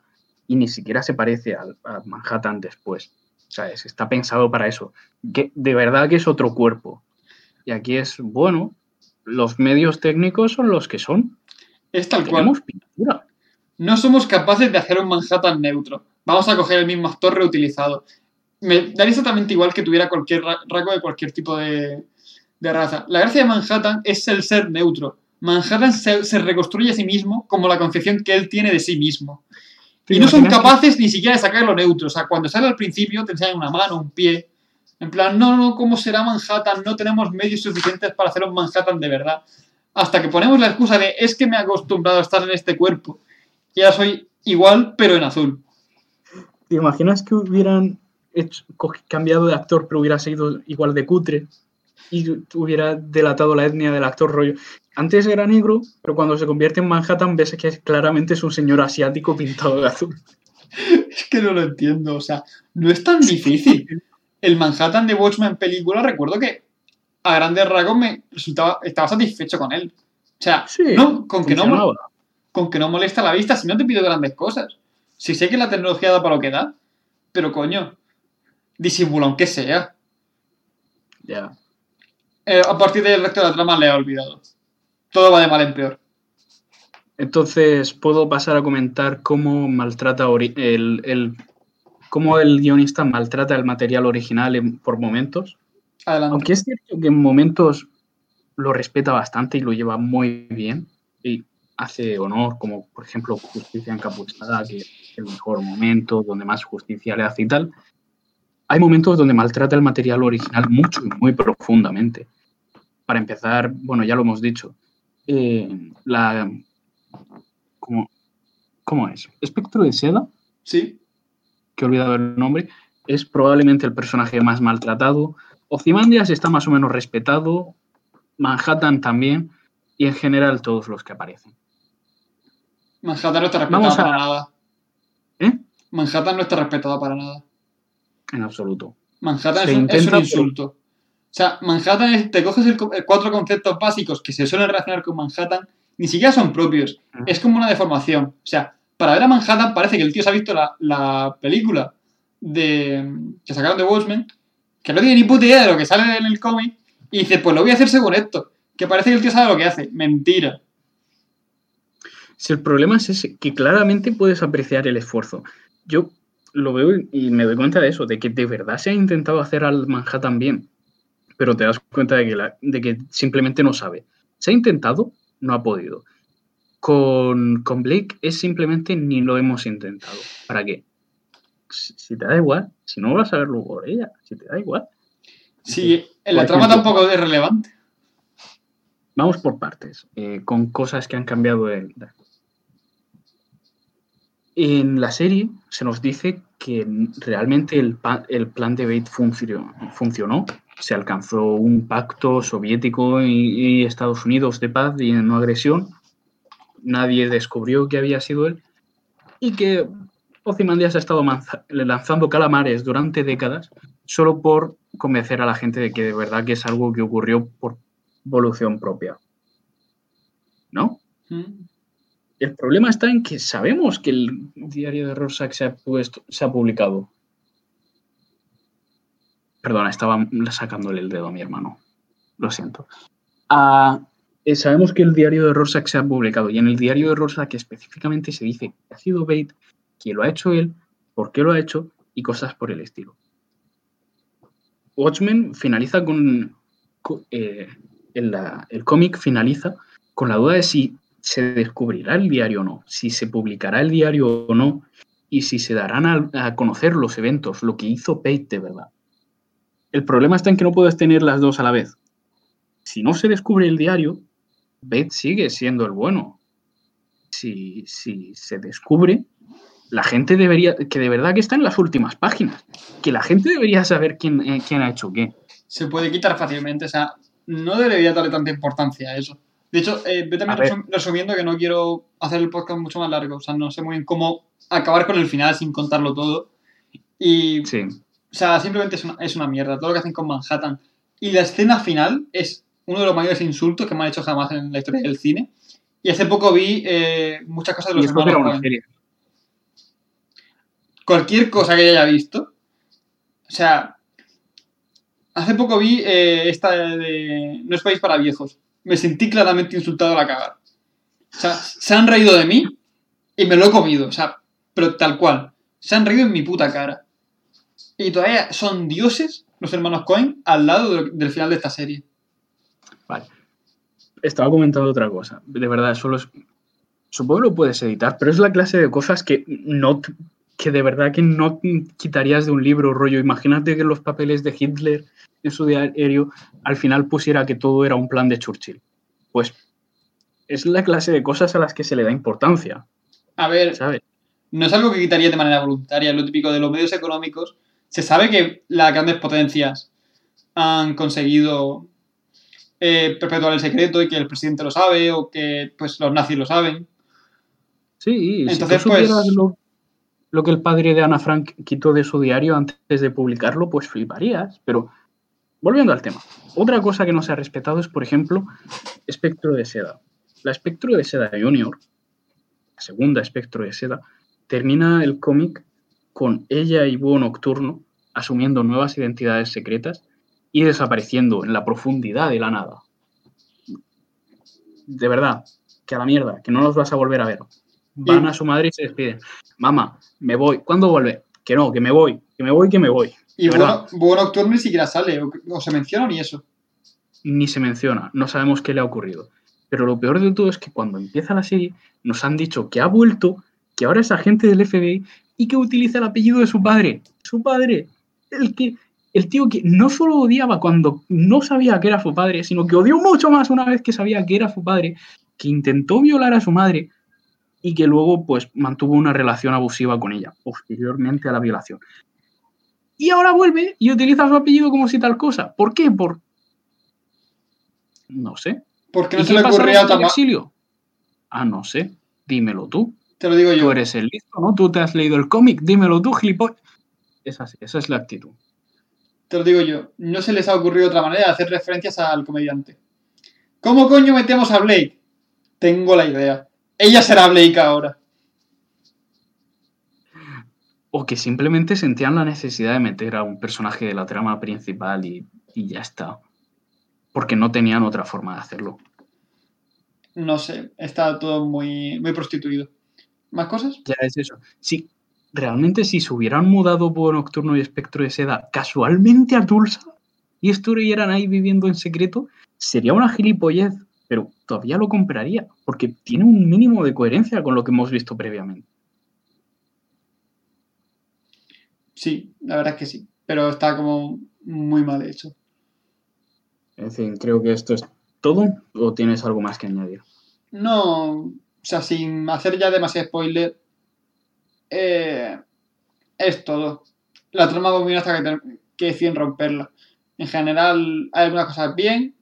y ni siquiera se parece al, a Manhattan después. O sea, es- está pensado para eso. Que de verdad que es otro cuerpo. Y aquí es, bueno, los medios técnicos son los que son. Es tal cual. Tenemos pintura. No somos capaces de hacer un Manhattan neutro. Vamos a coger el mismo actor reutilizado. Me daría exactamente igual que tuviera cualquier ra- rasgo de cualquier tipo de, de raza. La gracia de Manhattan es el ser neutro. Manhattan se, se reconstruye a sí mismo como la concepción que él tiene de sí mismo. ¿Te Y no son capaces ni siquiera de sacarlo neutro. O sea, cuando sale al principio te enseñan una mano, un pie. En plan, no, no, ¿cómo será Manhattan? No tenemos medios suficientes para hacer un Manhattan de verdad. Hasta que ponemos la excusa de es que me he acostumbrado a estar en este cuerpo. Y ahora soy igual, pero en azul. ¿Te imaginas que hubieran hecho- cambiado de actor, pero hubiera sido igual de cutre? Y hubiera delatado la etnia del actor rollo. Antes era negro, pero cuando se convierte en Manhattan ves que claramente es un señor asiático pintado de azul. [LAUGHS] Es que no lo entiendo. O sea, no es tan difícil. El Manhattan de Watchmen película, recuerdo que a grandes rasgos me resultaba, estaba satisfecho con él. O sea, Sí, no, con que no. Con que no molesta la vista, si no te pido grandes cosas. Si sé que la tecnología da para lo que da, pero coño, disimula aunque sea. Ya. Eh, a partir del resto de la trama le he olvidado. Todo va de mal en peor. Entonces, puedo pasar a comentar cómo maltrata el, el- cómo el guionista maltrata el material original en- por momentos. Adelante. Aunque es cierto que en momentos lo respeta bastante y lo lleva muy bien hace honor, como por ejemplo Justicia Encapuchada, que es el mejor momento, donde más justicia le hace y tal. Hay momentos donde maltrata el material original mucho y muy profundamente. Para empezar, bueno, ya lo hemos dicho, eh, la... ¿cómo, ¿Cómo es? Espectro de seda, Sí, que he olvidado el nombre, es probablemente el personaje más maltratado. Ozymandias está más o menos respetado, Manhattan también, y en general todos los que aparecen. Manhattan no está respetado a- para nada. ¿Eh? Manhattan no está respetado para nada. En absoluto. Manhattan es un, es un intenta, insulto. O sea, Manhattan es, te coges el eh, cuatro conceptos básicos que se suelen relacionar con Manhattan, ni siquiera son propios. Ujú. Es como una deformación. O sea, para ver a Manhattan parece que el tío se ha visto la, la película de que sacaron de Watchmen, que no tiene ni puta idea de lo que sale en el cómic, y dice, pues lo voy a hacer según esto. Que parece que el tío sabe lo que hace. Mentira. Si el problema es ese, que claramente puedes apreciar el esfuerzo. Yo lo veo y me doy cuenta de eso, de que de verdad se ha intentado hacer al Manhattan bien, pero te das cuenta de que, la- de que simplemente no sabe. Se ha intentado, no ha podido. Con, con Blake es simplemente ni lo hemos intentado. ¿Para qué? Si si te da igual, si no vas a verlo por ella, si te da igual. Sí, en la trama tampoco es relevante. Vamos por partes, eh, con cosas que han cambiado de... En la serie se nos dice que realmente el, plan de Bate funcionó. Se alcanzó un pacto soviético y, Estados Unidos de paz y no agresión. Nadie descubrió que había sido él. Y que Ozymandias ha estado lanzando calamares durante décadas solo por convencer a la gente de que de verdad que es algo que ocurrió por volución propia. ¿No? Mm. El problema está en que sabemos que el diario de Rorschach se ha, publicado. Perdona, estaba sacándole el dedo a mi hermano. Lo siento. Ah, eh, sabemos que el diario de Rorschach se ha publicado y en el diario de Rorschach específicamente se dice que ha sido Bate, que lo ha hecho él, por qué lo ha hecho y cosas por el estilo. Watchmen finaliza con... eh, el cómic finaliza con la duda de si se descubrirá el diario o no, si se publicará el diario o no, y si se darán a, conocer los eventos, lo que hizo Pate de verdad. El problema está en que no puedes tener las dos a la vez. Si no se descubre el diario, Pate sigue siendo el bueno. Si, si se descubre, la gente debería, que de verdad que está en las últimas páginas, que la gente debería saber quién, eh, quién ha hecho qué. Se puede quitar fácilmente, o sea, no debería darle tanta importancia a eso. De hecho, eh, voy también resum- resumiendo que no quiero hacer el podcast mucho más largo, o sea, no sé muy bien cómo acabar con el final sin contarlo todo. Y, Sí. o sea, simplemente es una, es una mierda, todo lo que hacen con Manhattan. Y la escena final es uno de los mayores insultos que me han hecho jamás en la historia del cine. Y hace poco vi eh, muchas cosas de los era hermanos una serie. cualquier cosa que haya visto. O sea, hace poco vi eh, esta de No es país para viejos. Me sentí claramente insultado a la cagar. O sea, se han reído de mí y me lo he comido. O sea, pero tal cual. Se han reído en mi puta cara. Y todavía son dioses los hermanos Cohen al lado de- del final de esta serie. Vale. Estaba comentando otra cosa. De verdad, solo es. Supongo que lo puedes editar, pero es la clase de cosas que no que de verdad que no quitarías de un libro, rollo. Imagínate que los papeles de Hitler en su diario al final pusiera que todo era un plan de Churchill. Pues es la clase de cosas a las que se le da importancia, A ver, ¿sabes? no es algo que quitaría de manera voluntaria, es lo típico de los medios económicos. Se sabe que las grandes potencias han conseguido eh, perpetuar el secreto y que el presidente lo sabe o que pues los nazis lo saben. Sí, si Entonces, tú supieras pues- lo, lo que el padre de Ana Frank quitó de su diario antes de publicarlo, pues fliparías. Pero volviendo al tema, otra cosa que no se ha respetado es, por ejemplo, Espectro de Seda. La Espectro de Seda Junior, la segunda Espectro de Seda, termina el cómic con ella y Búho Nocturno asumiendo nuevas identidades secretas y desapareciendo en la profundidad de la nada. De verdad, que a la mierda, que no los vas a volver a ver. Van a su madre y se despiden. Mamá, me voy. ¿Cuándo vuelve? Que no, que me voy, que me voy, que me voy. Y. Búho Búho Nocturno ni siquiera sale, o, o se menciona ni eso. Ni se menciona, no sabemos qué le ha ocurrido. Pero lo peor de todo es que cuando empieza la serie nos han dicho que ha vuelto, que ahora es agente del FBI y que utiliza el apellido de su padre. Su padre, el que el tío que no solo odiaba cuando no sabía que era su padre, sino que odió mucho más una vez que sabía que era su padre, que intentó violar a su madre y que luego pues mantuvo una relación abusiva con ella, posteriormente a la violación. Y ahora vuelve y utiliza su apellido como si tal cosa. ¿Por qué? Por... No sé. Porque ¿Y no se qué le ocurría ma- exilio? Ah, no sé. Dímelo tú. Te lo digo Tú yo. eres el listo, ¿no? Tú te has leído el cómic. Dímelo tú, gilipollas. Es así, esa es la actitud. Te lo digo yo. No se les ha ocurrido otra manera de hacer referencias al comediante. ¿Cómo coño metemos a Blake? Tengo la idea. Ella será Blake ahora. O que simplemente sentían la necesidad de meter a un personaje de la trama principal y, y ya está. Porque no tenían otra forma de hacerlo. No sé. Está todo muy, muy prostituido. ¿Más cosas? Ya es eso. Si realmente si se hubieran mudado por Nocturno y Espectro de Seda casualmente a Tulsa y estuvieran ahí viviendo en secreto, sería una gilipollez pero todavía lo compraría, porque tiene un mínimo de coherencia con lo que hemos visto previamente. Sí, la verdad es que sí, pero está como muy mal hecho. En fin, creo que esto es todo, o tienes algo más que añadir. No, o sea, sin hacer ya demasiado spoiler, eh, es todo. La trama muy hasta que, que deciden romperla. En general, hay algunas cosas bien.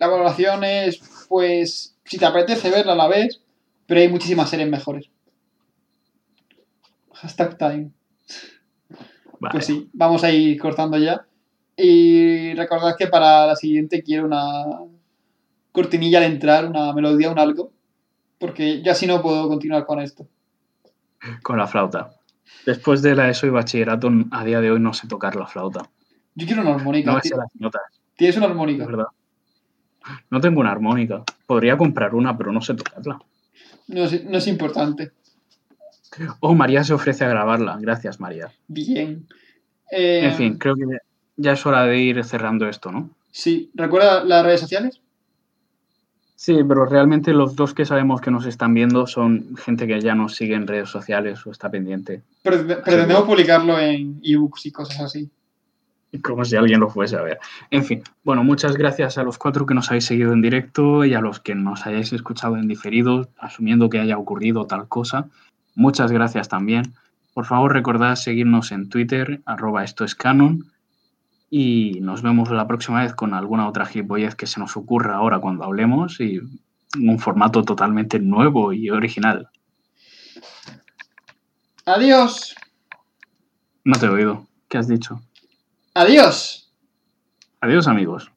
La valoración es, pues, si te apetece verla, la ves, pero hay muchísimas series mejores. Hashtag time. Vale. Pues sí, vamos a ir cortando ya. Y recordad que para la siguiente quiero una cortinilla al entrar, una melodía, un algo. Porque ya así no puedo continuar con esto. Con la flauta. Después de la ESO y bachillerato, a día de hoy no sé tocar la flauta. Yo quiero una armónica. No me sé las notas, ¿Tienes una armónica? verdad. No tengo una armónica. Podría comprar una, pero no sé tocarla. No es, no es importante. Oh, María se ofrece a grabarla. Gracias, María. Bien. Eh, En fin, creo que ya es hora de ir cerrando esto, ¿no? Sí, ¿recuerda las redes sociales? Sí, pero realmente los dos que sabemos que nos están viendo son gente que ya nos sigue en redes sociales o está pendiente. Pero pretendemos publicarlo en ebooks y cosas así. Como si alguien lo fuese a ver. En fin, bueno, muchas gracias a los cuatro que nos habéis seguido en directo y a los que nos hayáis escuchado en diferido, asumiendo que haya ocurrido tal cosa. Muchas gracias también. Por favor, recordad seguirnos en Twitter, arroba esto es canon. Y nos vemos la próxima vez con alguna otra gilipollez que se nos ocurra ahora cuando hablemos y un formato totalmente nuevo y original. Adiós. No te he oído. ¿Qué has dicho? Adiós. Adiós, amigos.